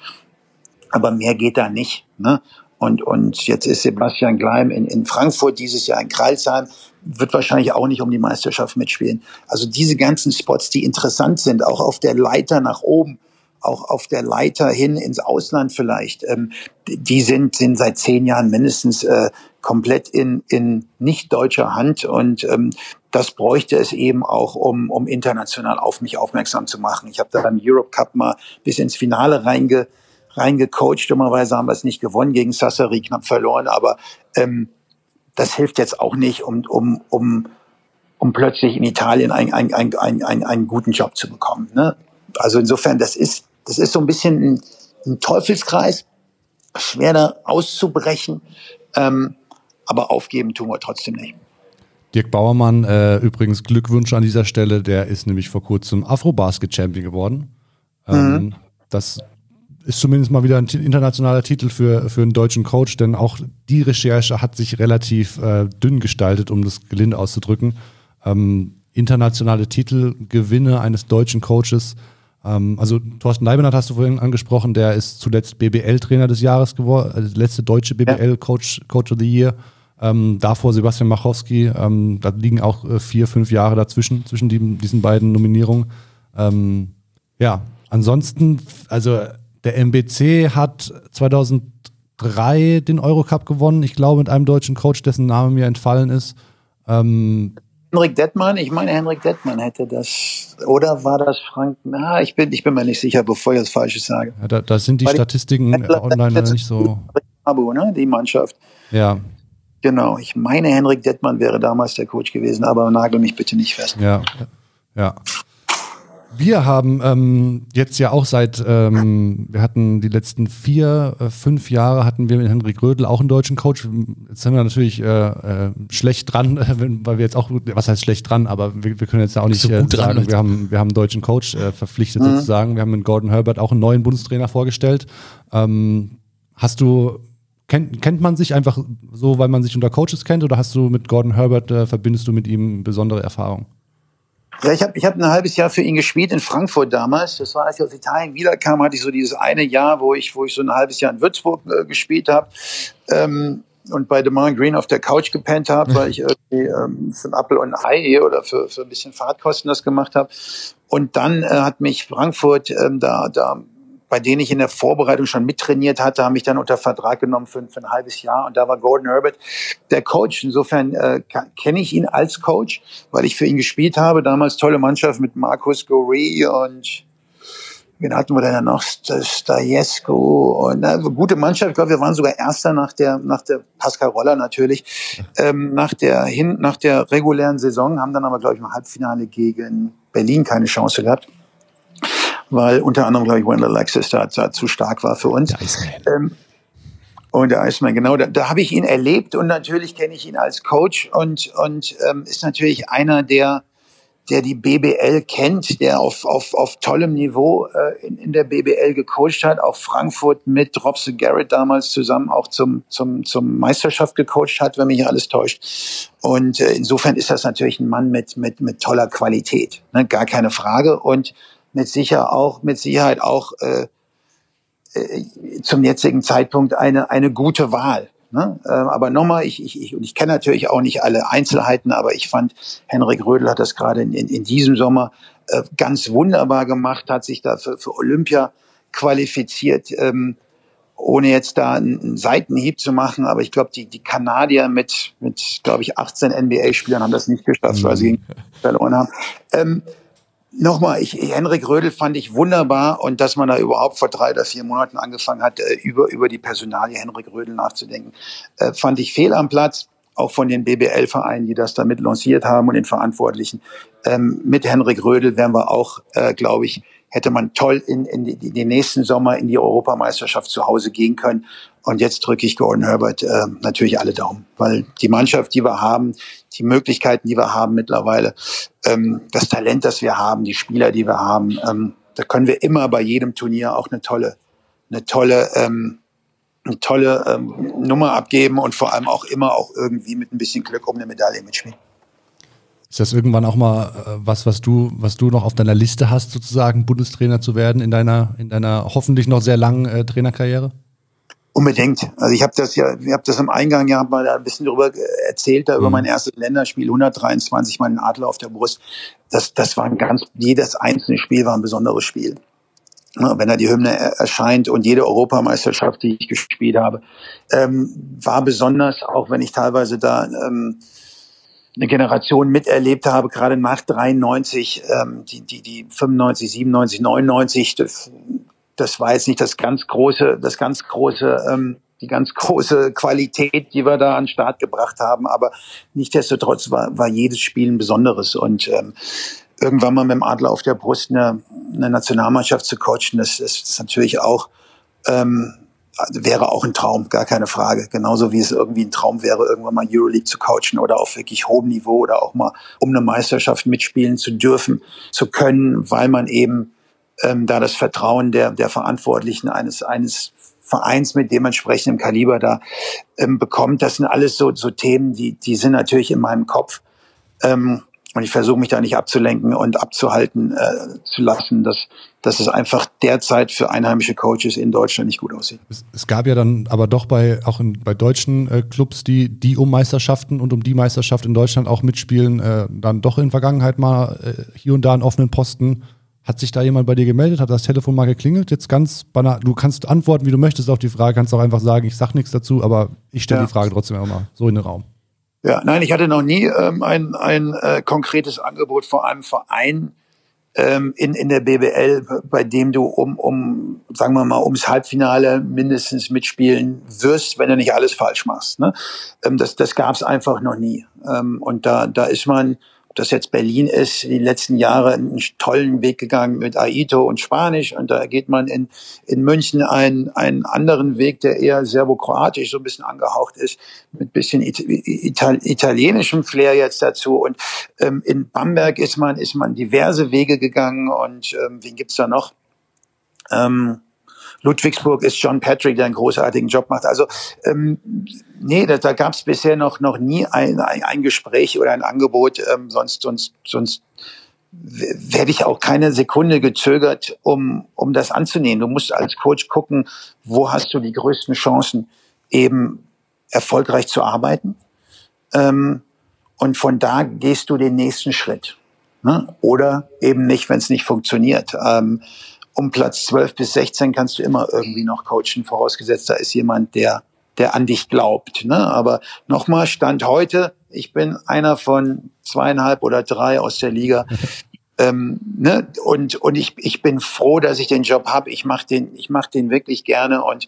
Aber mehr geht da nicht. Ne? Und, und jetzt ist Sebastian Gleim in, in Frankfurt, dieses Jahr in Kreilsheim, wird wahrscheinlich auch nicht um die Meisterschaft mitspielen. Also diese ganzen Spots, die interessant sind, auch auf der Leiter nach oben, auch auf der Leiter hin ins Ausland vielleicht, ähm, die sind, sind seit zehn Jahren mindestens äh, komplett in, in nicht deutscher Hand. Und ähm, das bräuchte es eben auch, um, um international auf mich aufmerksam zu machen. Ich habe da beim Europe Cup mal bis ins Finale reinge, reingecoacht. Dummerweise haben wir es nicht gewonnen gegen Sassari, knapp verloren. Aber ähm, das hilft jetzt auch nicht, um, um, um, um plötzlich in Italien einen, einen, einen, einen, einen guten Job zu bekommen. Ne? Also insofern, das ist, das ist so ein bisschen ein, ein Teufelskreis, schwer da auszubrechen. Ähm, aber aufgeben tun wir trotzdem nicht. Dirk Bauermann, äh, übrigens Glückwünsche an dieser Stelle, der ist nämlich vor kurzem Afro-Basket-Champion geworden. Ähm, mhm. Das ist zumindest mal wieder ein internationaler Titel für, für einen deutschen Coach, denn auch die Recherche hat sich relativ äh, dünn gestaltet, um das gelinde auszudrücken. Ähm, internationale Titelgewinne eines deutschen Coaches. Ähm, also Thorsten Leibenhardt hast du vorhin angesprochen, der ist zuletzt BBL-Trainer des Jahres geworden, also letzte deutsche BBL-Coach Coach of the Year. Ähm, davor Sebastian Machowski, ähm, da liegen auch äh, vier, fünf Jahre dazwischen, zwischen die, diesen beiden Nominierungen. Ähm, ja, ansonsten, also der MBC hat 2003 den Eurocup gewonnen, ich glaube mit einem deutschen Coach, dessen Name mir entfallen ist. Ähm, Henrik Detmann, ich meine, Henrik Detmann hätte das, oder war das Frank? Na, ich bin, ich bin mir nicht sicher, bevor ich das Falsches sage. Ja, da, da, sind die Weil Statistiken online nicht so. Abo, ne, die Mannschaft. Ja, Genau, ich meine, Henrik Dettmann wäre damals der Coach gewesen, aber nagel mich bitte nicht fest. Ja, ja. Wir haben ähm, jetzt ja auch seit, ähm, wir hatten die letzten vier, äh, fünf Jahre hatten wir mit Henrik Rödel auch einen deutschen Coach. Jetzt sind wir natürlich äh, äh, schlecht dran, weil wir jetzt auch, was heißt schlecht dran, aber wir, wir können jetzt ja auch nicht so äh, sagen, dran, wir haben, wir haben einen deutschen Coach äh, verpflichtet mhm. sozusagen. Wir haben mit Gordon Herbert auch einen neuen Bundestrainer vorgestellt. Ähm, hast du Kennt, kennt man sich einfach so, weil man sich unter Coaches kennt oder hast du mit Gordon Herbert, äh, verbindest du mit ihm besondere Erfahrungen? Ja, ich habe ich hab ein halbes Jahr für ihn gespielt in Frankfurt damals. Das war, als ich aus Italien wiederkam, hatte ich so dieses eine Jahr, wo ich, wo ich so ein halbes Jahr in Würzburg äh, gespielt habe. Ähm, und bei Demar Green auf der Couch gepennt habe, weil ich irgendwie ähm, für ein Apfel und ein Ei oder für, für ein bisschen Fahrtkosten das gemacht habe. Und dann äh, hat mich Frankfurt ähm, da, da bei denen ich in der Vorbereitung schon mittrainiert hatte, haben mich dann unter Vertrag genommen für, für ein halbes Jahr. Und da war Gordon Herbert der Coach. Insofern äh, kenne ich ihn als Coach, weil ich für ihn gespielt habe. Damals tolle Mannschaft mit Markus Goree und wen hatten wir denn noch? Stajesco und na, gute Mannschaft. Ich glaube, wir waren sogar Erster nach der nach der Pascal Roller natürlich ähm, nach der hin nach der regulären Saison haben dann aber glaube ich im Halbfinale gegen Berlin keine Chance gehabt weil unter anderem, glaube ich, Wendell Alexis da, da zu stark war für uns. Ähm, und der Iceman, genau, da, da habe ich ihn erlebt und natürlich kenne ich ihn als Coach und, und ähm, ist natürlich einer, der, der die BBL kennt, der auf, auf, auf tollem Niveau äh, in, in der BBL gecoacht hat, auch Frankfurt mit Robson Garrett damals zusammen auch zum, zum, zum Meisterschaft gecoacht hat, wenn mich alles täuscht. Und äh, insofern ist das natürlich ein Mann mit, mit, mit toller Qualität, ne? gar keine Frage. Und mit sicher auch, mit Sicherheit auch äh, äh, zum jetzigen Zeitpunkt eine, eine gute Wahl. Ne? Äh, aber nochmal, ich, ich, ich, und ich kenne natürlich auch nicht alle Einzelheiten, aber ich fand, Henrik Rödel hat das gerade in, in, in diesem Sommer äh, ganz wunderbar gemacht, hat sich da für, für Olympia qualifiziert, ähm, ohne jetzt da einen Seitenhieb zu machen. Aber ich glaube, die, die Kanadier mit, mit glaube ich, 18 NBA-Spielern haben das nicht geschafft, weil sie verloren haben. Ähm, Nochmal, ich, Henrik Rödel fand ich wunderbar und dass man da überhaupt vor drei oder vier Monaten angefangen hat, äh, über, über die Personalie Henrik Rödel nachzudenken, äh, fand ich fehl am Platz, auch von den BBL-Vereinen, die das damit lanciert haben und den Verantwortlichen. Ähm, mit Henrik Rödel wären wir auch, äh, glaube ich, hätte man toll in, in, die, in den nächsten Sommer in die Europameisterschaft zu Hause gehen können. Und jetzt drücke ich Gordon Herbert äh, natürlich alle Daumen, weil die Mannschaft, die wir haben, die Möglichkeiten, die wir haben mittlerweile, ähm, das Talent, das wir haben, die Spieler, die wir haben, ähm, da können wir immer bei jedem Turnier auch eine tolle, eine tolle, ähm, eine tolle ähm, Nummer abgeben und vor allem auch immer auch irgendwie mit ein bisschen Glück um eine Medaille mitspielen. Ist das irgendwann auch mal äh, was, was du, was du noch auf deiner Liste hast, sozusagen Bundestrainer zu werden in deiner, in deiner hoffentlich noch sehr langen äh, Trainerkarriere? Unbedingt. Also ich habe das ja, ich habe das im Eingang ja mal ein bisschen darüber erzählt, da über mhm. mein erstes Länderspiel, 123 Mal den Adler auf der Brust. Das, das war ein ganz, jedes einzelne Spiel war ein besonderes Spiel. Wenn da die Hymne erscheint und jede Europameisterschaft, die ich gespielt habe, ähm, war besonders, auch wenn ich teilweise da ähm, eine Generation miterlebt habe, gerade nach 93, ähm, die, die, die 95, 97, 99, das, das war jetzt nicht das ganz große, das ganz große, ähm, die ganz große Qualität, die wir da an den Start gebracht haben. Aber nichtdestotrotz war, war jedes Spiel ein besonderes. Und ähm, irgendwann mal mit dem Adler auf der Brust eine, eine Nationalmannschaft zu coachen, das, das ist natürlich auch ähm, wäre auch ein Traum, gar keine Frage. Genauso wie es irgendwie ein Traum wäre, irgendwann mal Euroleague zu coachen oder auf wirklich hohem Niveau oder auch mal um eine Meisterschaft mitspielen zu dürfen, zu können, weil man eben ähm, da das Vertrauen der, der Verantwortlichen eines, eines Vereins mit dementsprechendem Kaliber da ähm, bekommt. Das sind alles so, so Themen, die, die sind natürlich in meinem Kopf. Ähm, und ich versuche mich da nicht abzulenken und abzuhalten äh, zu lassen, dass, dass es einfach derzeit für einheimische Coaches in Deutschland nicht gut aussieht. Es, es gab ja dann aber doch bei auch in, bei deutschen äh, Clubs, die, die um Meisterschaften und um die Meisterschaft in Deutschland auch mitspielen, äh, dann doch in Vergangenheit mal äh, hier und da einen offenen Posten hat sich da jemand bei dir gemeldet? Hat das Telefon mal geklingelt? Jetzt ganz banal. Du kannst antworten, wie du möchtest auf die Frage, kannst auch einfach sagen, ich sag nichts dazu, aber ich stelle ja. die Frage trotzdem immer so in den Raum. Ja, nein, ich hatte noch nie ähm, ein, ein äh, konkretes Angebot vor einem Verein ähm, in, in der BBL, bei dem du um, um, sagen wir mal, ums Halbfinale mindestens mitspielen wirst, wenn du nicht alles falsch machst. Ne? Ähm, das das gab es einfach noch nie. Ähm, und da, da ist man das jetzt Berlin ist, die letzten Jahre einen tollen Weg gegangen mit Aito und Spanisch. Und da geht man in, in München einen, einen anderen Weg, der eher serbokroatisch so ein bisschen angehaucht ist, mit bisschen Ital italienischem Flair jetzt dazu. Und ähm, in Bamberg ist man, ist man diverse Wege gegangen. Und ähm, wen gibt's da noch? Ähm, Ludwigsburg ist John Patrick, der einen großartigen Job macht. Also ähm, nee, da, da gab es bisher noch noch nie ein, ein, ein Gespräch oder ein Angebot. Ähm, sonst sonst sonst werde ich auch keine Sekunde gezögert, um um das anzunehmen. Du musst als Coach gucken, wo hast du die größten Chancen, eben erfolgreich zu arbeiten. Ähm, und von da gehst du den nächsten Schritt. Ne? Oder eben nicht, wenn es nicht funktioniert. Ähm, um Platz 12 bis 16 kannst du immer irgendwie noch coachen, vorausgesetzt, da ist jemand, der, der an dich glaubt. Ne? Aber nochmal, Stand heute, ich bin einer von zweieinhalb oder drei aus der Liga. ähm, ne? Und, und ich, ich bin froh, dass ich den Job habe. Ich mache den, ich mach den wirklich gerne und,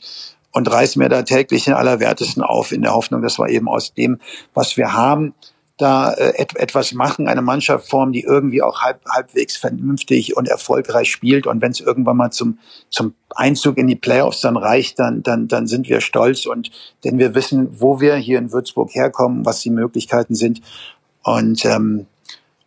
und reiß mir da täglich den Allerwertesten auf, in der Hoffnung, dass wir eben aus dem, was wir haben, da äh, et etwas machen, eine Mannschaft formen, die irgendwie auch halb, halbwegs vernünftig und erfolgreich spielt. Und wenn es irgendwann mal zum, zum Einzug in die Playoffs dann reicht, dann, dann, dann sind wir stolz und denn wir wissen, wo wir hier in Würzburg herkommen, was die Möglichkeiten sind. Und ähm,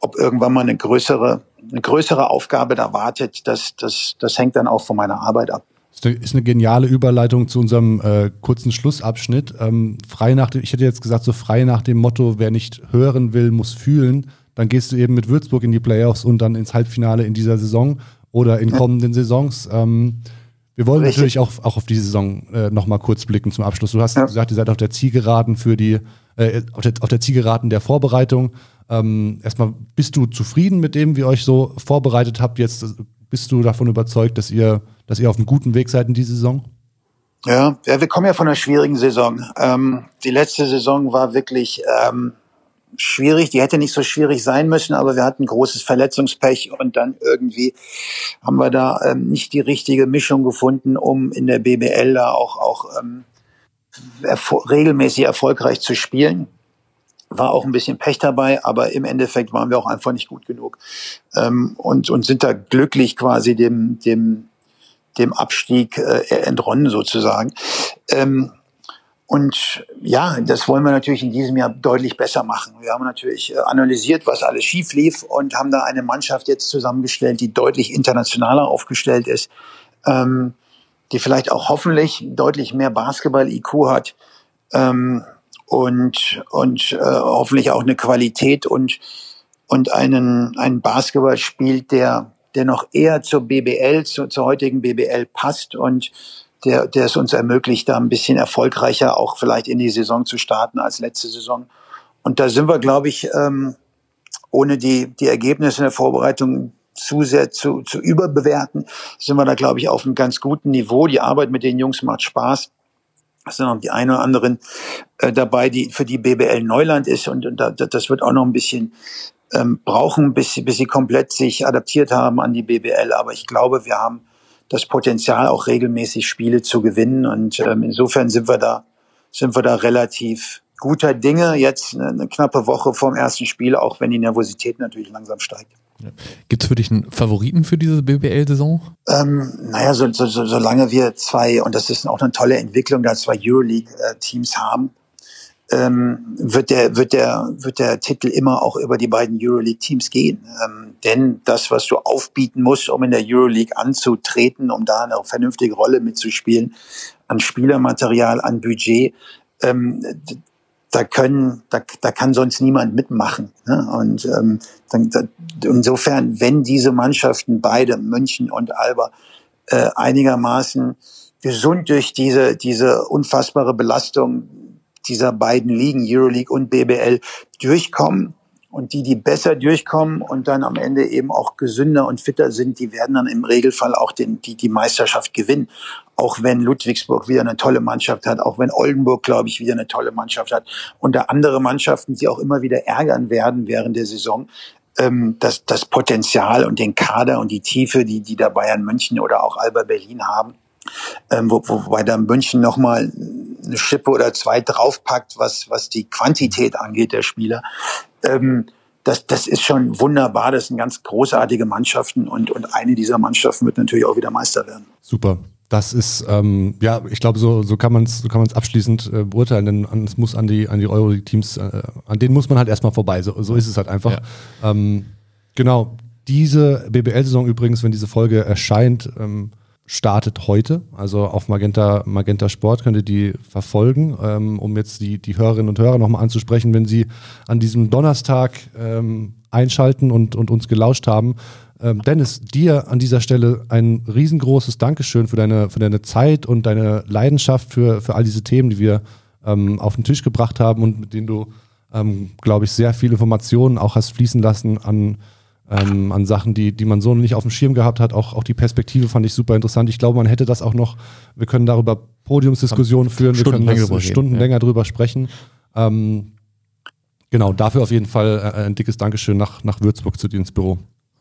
ob irgendwann mal eine größere, eine größere Aufgabe da wartet, das, das, das hängt dann auch von meiner Arbeit ab. Das ist eine geniale Überleitung zu unserem äh, kurzen Schlussabschnitt. Ähm, frei nach dem, ich hätte jetzt gesagt, so frei nach dem Motto, wer nicht hören will, muss fühlen. Dann gehst du eben mit Würzburg in die Playoffs und dann ins Halbfinale in dieser Saison oder in kommenden Saisons. Ähm, wir wollen Richtig. natürlich auch, auch auf diese Saison äh, nochmal kurz blicken zum Abschluss. Du hast ja. gesagt, ihr seid auf der Zielgeraden für die, äh, auf, der, auf der Zielgeraden der Vorbereitung. Ähm, erstmal, bist du zufrieden mit dem, wie ihr euch so vorbereitet habt? Jetzt bist du davon überzeugt, dass ihr dass ihr auf einem guten Weg seid in dieser Saison? Ja, ja wir kommen ja von einer schwierigen Saison. Ähm, die letzte Saison war wirklich ähm, schwierig. Die hätte nicht so schwierig sein müssen, aber wir hatten großes Verletzungspech und dann irgendwie haben wir da ähm, nicht die richtige Mischung gefunden, um in der BBL da auch, auch ähm, erfol regelmäßig erfolgreich zu spielen. War auch ein bisschen Pech dabei, aber im Endeffekt waren wir auch einfach nicht gut genug ähm, und, und sind da glücklich quasi dem, dem dem Abstieg äh, entronnen sozusagen. Ähm, und ja, das wollen wir natürlich in diesem Jahr deutlich besser machen. Wir haben natürlich äh, analysiert, was alles schief lief und haben da eine Mannschaft jetzt zusammengestellt, die deutlich internationaler aufgestellt ist, ähm, die vielleicht auch hoffentlich deutlich mehr Basketball-IQ hat ähm, und, und äh, hoffentlich auch eine Qualität und, und einen, einen Basketball spielt, der der noch eher zur BBL, zu, zur heutigen BBL passt und der, der es uns ermöglicht, da ein bisschen erfolgreicher auch vielleicht in die Saison zu starten als letzte Saison. Und da sind wir, glaube ich, ähm, ohne die, die Ergebnisse der Vorbereitung zu sehr zu, zu überbewerten, sind wir da, glaube ich, auf einem ganz guten Niveau. Die Arbeit mit den Jungs macht Spaß. Es sind auch die ein oder anderen äh, dabei, die für die BBL Neuland ist und, und da, das wird auch noch ein bisschen ähm, brauchen, bis, bis sie komplett sich adaptiert haben an die BBL. Aber ich glaube, wir haben das Potenzial, auch regelmäßig Spiele zu gewinnen. Und ähm, insofern sind wir da, sind wir da relativ guter Dinge. Jetzt eine, eine knappe Woche vorm ersten Spiel, auch wenn die Nervosität natürlich langsam steigt. Ja. Gibt es für dich einen Favoriten für diese BBL-Saison? Ähm, naja, so, so, so, solange wir zwei, und das ist auch eine tolle Entwicklung, da zwei Euroleague-Teams haben, ähm, wird der wird der wird der Titel immer auch über die beiden Euroleague Teams gehen, ähm, denn das was du aufbieten musst, um in der Euroleague anzutreten, um da eine vernünftige Rolle mitzuspielen, an Spielermaterial, an Budget, ähm, da können da, da kann sonst niemand mitmachen ne? und ähm, dann, da, insofern wenn diese Mannschaften beide München und Alba äh, einigermaßen gesund durch diese diese unfassbare Belastung dieser beiden Ligen, Euroleague und BBL, durchkommen. Und die, die besser durchkommen und dann am Ende eben auch gesünder und fitter sind, die werden dann im Regelfall auch den, die, die Meisterschaft gewinnen. Auch wenn Ludwigsburg wieder eine tolle Mannschaft hat, auch wenn Oldenburg, glaube ich, wieder eine tolle Mannschaft hat. Und da andere Mannschaften, die auch immer wieder ärgern werden während der Saison. ähm, das, das Potenzial und den Kader und die Tiefe, die, die da Bayern München oder auch Alba Berlin haben. Ähm, wo, wobei da München nochmal eine Schippe oder zwei draufpackt, was, was die Quantität angeht der Spieler. Ähm, das, das ist schon wunderbar. Das sind ganz großartige Mannschaften und, und eine dieser Mannschaften wird natürlich auch wieder Meister werden. Super. Das ist, ähm, ja, ich glaube, so, so kann man es so abschließend äh, beurteilen, denn es muss an die, an die Euroleague-Teams, äh, an denen muss man halt erstmal vorbei. So, so ist es halt einfach. Ja. Ähm, genau. Diese BBL-Saison übrigens, wenn diese Folge erscheint, ähm, startet heute. Also auf Magenta, Magenta Sport könnt ihr die verfolgen, ähm, um jetzt die, die Hörerinnen und Hörer nochmal anzusprechen, wenn sie an diesem Donnerstag ähm, einschalten und, und uns gelauscht haben. Ähm, Dennis, dir an dieser Stelle ein riesengroßes Dankeschön für deine, für deine Zeit und deine Leidenschaft für, für all diese Themen, die wir ähm, auf den Tisch gebracht haben und mit denen du, ähm, glaube ich, sehr viele Informationen auch hast fließen lassen an ähm, an Sachen, die, die man so nicht auf dem Schirm gehabt hat. Auch, auch die Perspektive fand ich super interessant. Ich glaube, man hätte das auch noch, wir können darüber Podiumsdiskussionen führen, wir können das Stunden reden, länger drüber sprechen. Ähm, genau, dafür auf jeden Fall äh, ein dickes Dankeschön nach, nach Würzburg zu dir ins Büro.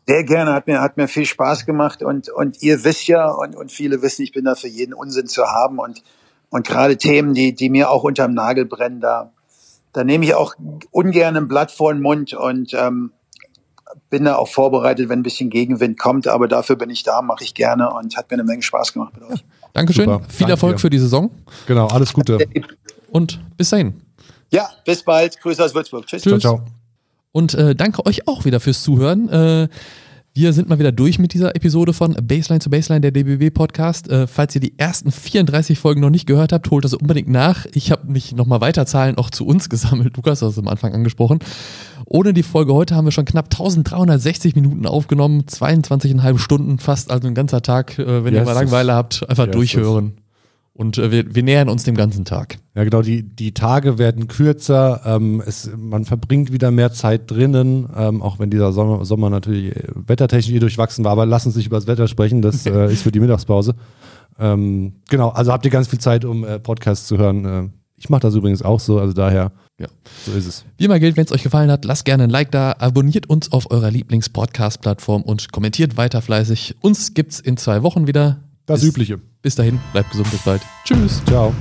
Sehr gerne, hat mir, hat mir viel Spaß gemacht und, und ihr wisst ja und, und viele wissen, ich bin da für jeden Unsinn zu haben und, und gerade Themen, die, die mir auch unterm Nagel brennen, da, da nehme ich auch ungern ein Blatt vor den Mund und ähm, bin da auch vorbereitet, wenn ein bisschen Gegenwind kommt, aber dafür bin ich da, mache ich gerne und hat mir eine Menge Spaß gemacht mit euch. Dankeschön, Super. viel Danke Erfolg dir. für die Saison. Genau, alles Gute. Und bis dahin. Ja, bis bald. Grüße aus Würzburg. Tschüss. Tschüss. Ciao, ciao. Und äh, danke euch auch wieder fürs Zuhören. Äh, wir sind mal wieder durch mit dieser Episode von Baseline zu Baseline, der DBW Podcast. Äh, falls ihr die ersten 34 Folgen noch nicht gehört habt, holt das unbedingt nach. Ich habe mich nochmal weiter Zahlen auch zu uns gesammelt. Lukas hat es am Anfang angesprochen. Ohne die Folge heute haben wir schon knapp 1360 Minuten aufgenommen, 22,5 Stunden fast, also ein ganzer Tag. Äh, wenn yes, ihr mal Langeweile habt, einfach yes, durchhören. Und äh, wir, wir, nähern uns dem ganzen Tag. Ja, genau. Die, die Tage werden kürzer. Ähm, es, man verbringt wieder mehr Zeit drinnen, ähm, auch wenn dieser Sommer, Sommer natürlich äh, wettertechnisch eh durchwachsen war. Aber lass uns nicht über das Wetter sprechen. Das äh, ist für die Mittagspause. Ähm, genau. Also habt ihr ganz viel Zeit, um äh, Podcasts zu hören. Äh, ich mache das übrigens auch so. Also daher. Ja, so ist es. Wie immer gilt, wenn es euch gefallen hat, lasst gerne ein Like da, abonniert uns auf eurer Lieblings-Podcast-Plattform und kommentiert weiter fleißig. Uns gibt's in zwei Wochen wieder. Das bis, Übliche. Bis dahin, bleibt gesund, bis bald. Tschüss. Ciao.